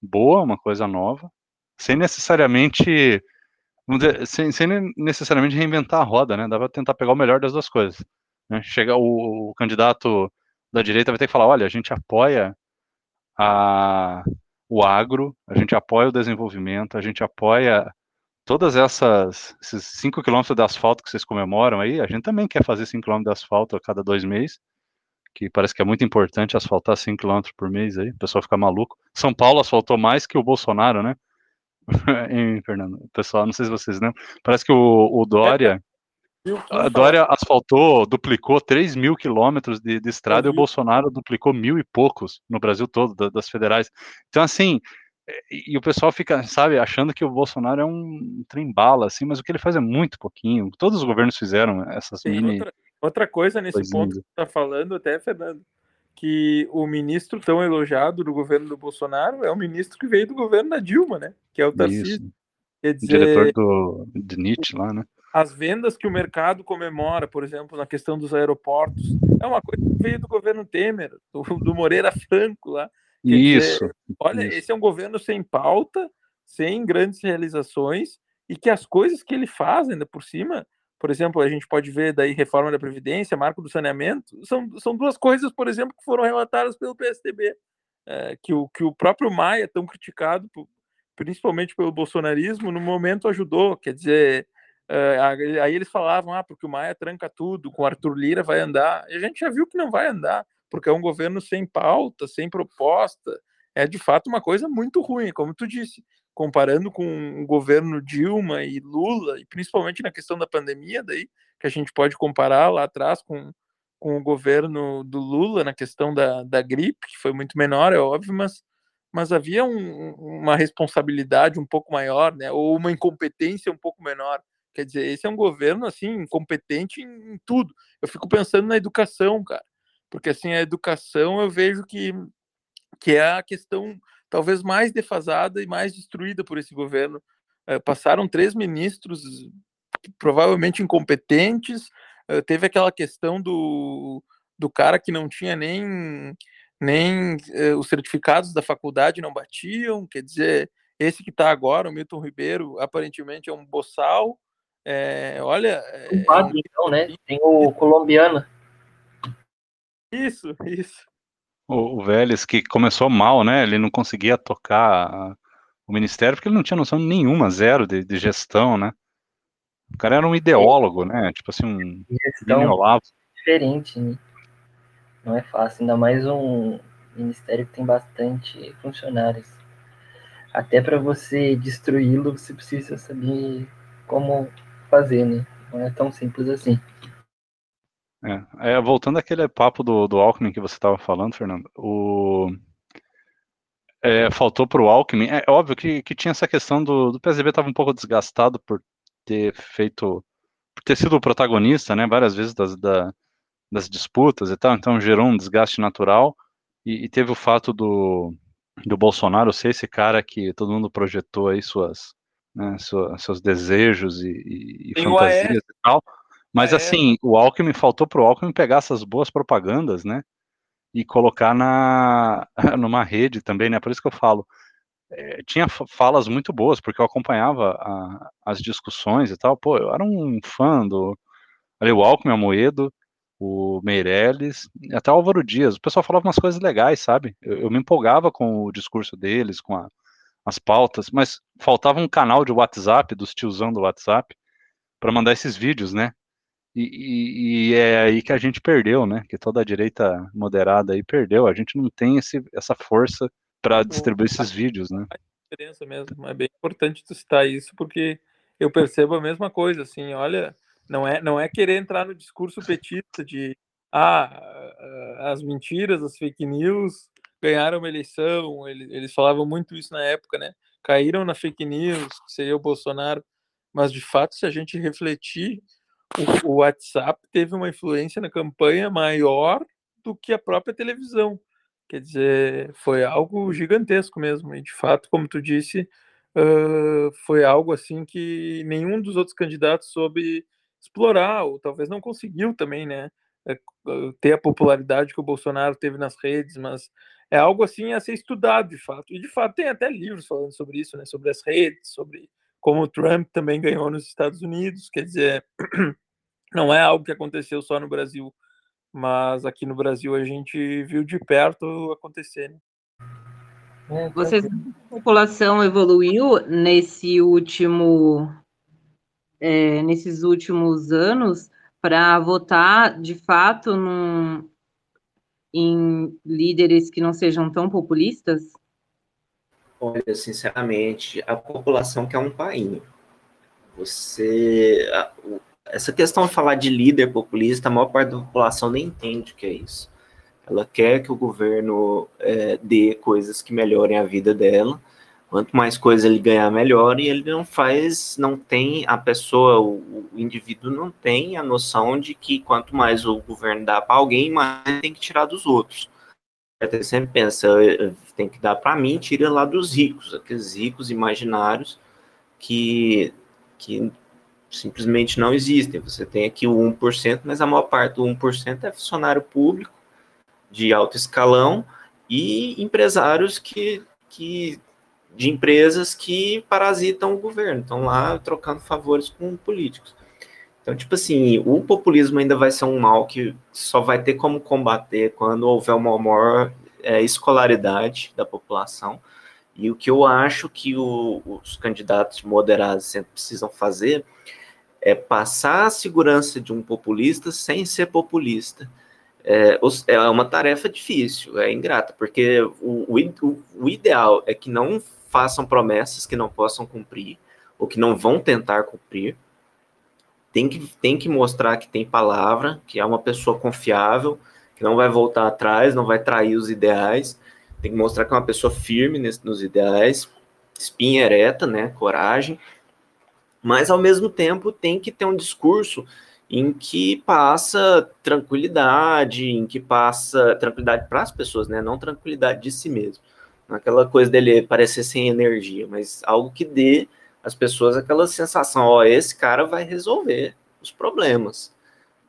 boa, uma coisa nova, sem necessariamente sem, sem necessariamente reinventar a roda, né? Dá para tentar pegar o melhor das duas coisas. Né? Chega o, o candidato da direita vai ter que falar, olha, a gente apoia a, o agro, a gente apoia o desenvolvimento, a gente apoia todas essas esses 5 quilômetros de asfalto que vocês comemoram aí, a gente também quer fazer 5 quilômetros de asfalto a cada dois meses, que parece que é muito importante asfaltar 5 quilômetros por mês aí, o pessoal fica maluco. São Paulo asfaltou mais que o Bolsonaro, né? em Fernando, pessoal, não sei se vocês lembram, parece que o, o Dória a Dória asfaltou, duplicou 3 mil quilômetros de, de estrada e o Bolsonaro duplicou mil e poucos no Brasil todo, das federais. Então, assim, e, o pessoal fica, sabe, achando que o Bolsonaro é um trem-bala, assim, mas o que ele faz é muito pouquinho. Todos os governos fizeram essas mini. Outra, outra coisa nesse coisinhas. ponto que você está falando, até, Fernando, que o ministro tão elogiado do governo do Bolsonaro é o ministro que veio do governo da Dilma, né? Que é o Tarcísio. Quer dizer, diretor do, de Nietzsche lá, né? As vendas que o mercado comemora, por exemplo, na questão dos aeroportos, é uma coisa que veio do governo Temer, do, do Moreira Franco lá. Quer isso. Dizer, olha, isso. esse é um governo sem pauta, sem grandes realizações, e que as coisas que ele faz, ainda por cima, por exemplo, a gente pode ver daí reforma da Previdência, marco do saneamento, são, são duas coisas, por exemplo, que foram relatadas pelo PSDB, é, que, o, que o próprio Maia, tão criticado, principalmente pelo bolsonarismo, no momento ajudou, quer dizer, é, aí eles falavam, ah, porque o Maia tranca tudo, com o Arthur Lira vai andar, e a gente já viu que não vai andar, porque é um governo sem pauta, sem proposta, é de fato uma coisa muito ruim, como tu disse, comparando com o governo Dilma e Lula, e principalmente na questão da pandemia, daí que a gente pode comparar lá atrás com, com o governo do Lula na questão da, da gripe, que foi muito menor, é óbvio, mas, mas havia um, uma responsabilidade um pouco maior, né, ou uma incompetência um pouco menor. Quer dizer, esse é um governo assim incompetente em, em tudo. Eu fico pensando na educação, cara, porque assim a educação eu vejo que que é a questão talvez mais defasada e mais destruída por esse governo. É, passaram três ministros provavelmente incompetentes, é, teve aquela questão do, do cara que não tinha nem, nem é, os certificados da faculdade não batiam, quer dizer, esse que está agora, o Milton Ribeiro, aparentemente é um boçal. É, olha. Um padre, então, né? Tem o colombiano. Isso, isso o, o Vélez, que começou mal, né? Ele não conseguia tocar o ministério porque ele não tinha noção nenhuma, zero de, de gestão, né? O cara era um ideólogo, né? Tipo assim, um gestão diferente, né? Não é fácil, ainda mais um ministério que tem bastante funcionários. Até para você destruí-lo, você precisa saber como fazer, né? Não é tão simples assim. É, é, voltando àquele papo do, do Alckmin que você estava falando, Fernando, o, é, faltou para o Alckmin, é óbvio que, que tinha essa questão do, do PSDB estava um pouco desgastado por ter feito, por ter sido o protagonista, né, várias vezes das, da, das disputas e tal, então gerou um desgaste natural, e, e, teve o fato do, do Bolsonaro ser esse cara que todo mundo projetou aí suas, né, sua, seus desejos e, e, e. fantasias e tal, mas é. assim, o Alckmin faltou pro Alckmin pegar essas boas propagandas, né? E colocar na numa rede também, né? Por isso que eu falo. É, tinha falas muito boas, porque eu acompanhava a, as discussões e tal. Pô, eu era um fã do. Ali, o Alckmin, Amoedo, o Meirelles, até o Álvaro Dias. O pessoal falava umas coisas legais, sabe? Eu, eu me empolgava com o discurso deles, com a, as pautas, mas faltava um canal de WhatsApp, dos tiozão do WhatsApp, para mandar esses vídeos, né? E, e, é aí que a gente perdeu, né? Que toda a direita moderada aí perdeu. A gente não tem esse, essa força para distribuir esses vídeos, né? A diferença mesmo. É bem importante tu citar isso, porque eu percebo a mesma coisa, assim, olha, não é, não é querer entrar no discurso petista de ah, as mentiras, as fake news ganharam uma eleição, eles, eles falavam muito isso na época, né? Caíram na fake news, que seria o Bolsonaro, mas de fato, se a gente refletir o, WhatsApp teve uma influência na campanha maior do que a própria televisão. Quer dizer, foi algo gigantesco mesmo. E de fato, como tu disse, uh, foi algo assim que nenhum dos outros candidatos soube explorar, ou talvez não conseguiu também, né? É, ter a popularidade que o Bolsonaro teve nas redes, mas é algo assim a ser estudado de fato. E de fato tem até livros falando sobre isso, né? Sobre as redes, sobre como o Trump também ganhou nos Estados Unidos, quer dizer, não é algo que aconteceu só no Brasil, mas aqui no Brasil a gente viu de perto acontecer. Né? É, Vocês, a população evoluiu nesse último, é, nesses últimos anos para votar de fato num, em líderes que não sejam tão populistas? Olha, sinceramente, a população quer um painho. Você. Essa questão de falar de líder populista, a maior parte da população nem entende o que é isso. Ela quer que o governo é, dê coisas que melhorem a vida dela. Quanto mais coisa ele ganhar, melhor. E ele não faz, não tem a pessoa, o, o indivíduo não tem a noção de que quanto mais o governo dá para alguém, mais tem que tirar dos outros até sempre pensa, tem que dar para mim, tira lá dos ricos, aqueles ricos imaginários que, que simplesmente não existem. Você tem aqui o 1%, mas a maior parte do 1% é funcionário público de alto escalão e empresários que, que de empresas que parasitam o governo, estão lá trocando favores com políticos. Então, tipo assim, o populismo ainda vai ser um mal que só vai ter como combater quando houver uma maior é, escolaridade da população. E o que eu acho que o, os candidatos moderados sempre precisam fazer é passar a segurança de um populista sem ser populista. É, é uma tarefa difícil, é ingrata, porque o, o, o ideal é que não façam promessas que não possam cumprir, ou que não vão tentar cumprir. Tem que, tem que mostrar que tem palavra, que é uma pessoa confiável, que não vai voltar atrás, não vai trair os ideais. Tem que mostrar que é uma pessoa firme nesse, nos ideais, espinha ereta, né, coragem. Mas, ao mesmo tempo, tem que ter um discurso em que passa tranquilidade, em que passa tranquilidade para as pessoas, né? Não tranquilidade de si mesmo. Aquela coisa dele parecer sem energia, mas algo que dê às pessoas aquela sensação, ó, esse cara vai resolver os problemas.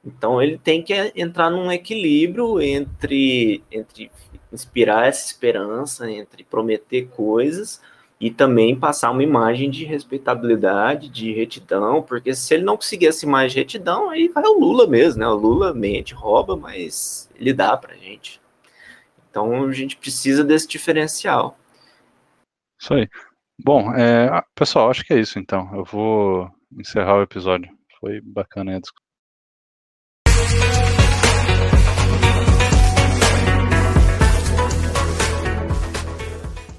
Então ele tem que entrar num equilíbrio entre, entre inspirar essa esperança, entre prometer coisas e também passar uma imagem de respeitabilidade, de retidão, porque se ele não conseguir essa imagem de retidão, aí vai o Lula mesmo, né? O Lula mente, rouba, mas ele dá pra gente. Então a gente precisa desse diferencial. Isso aí. Bom, é, pessoal, acho que é isso então. Eu vou encerrar o episódio. Foi bacana a discussão.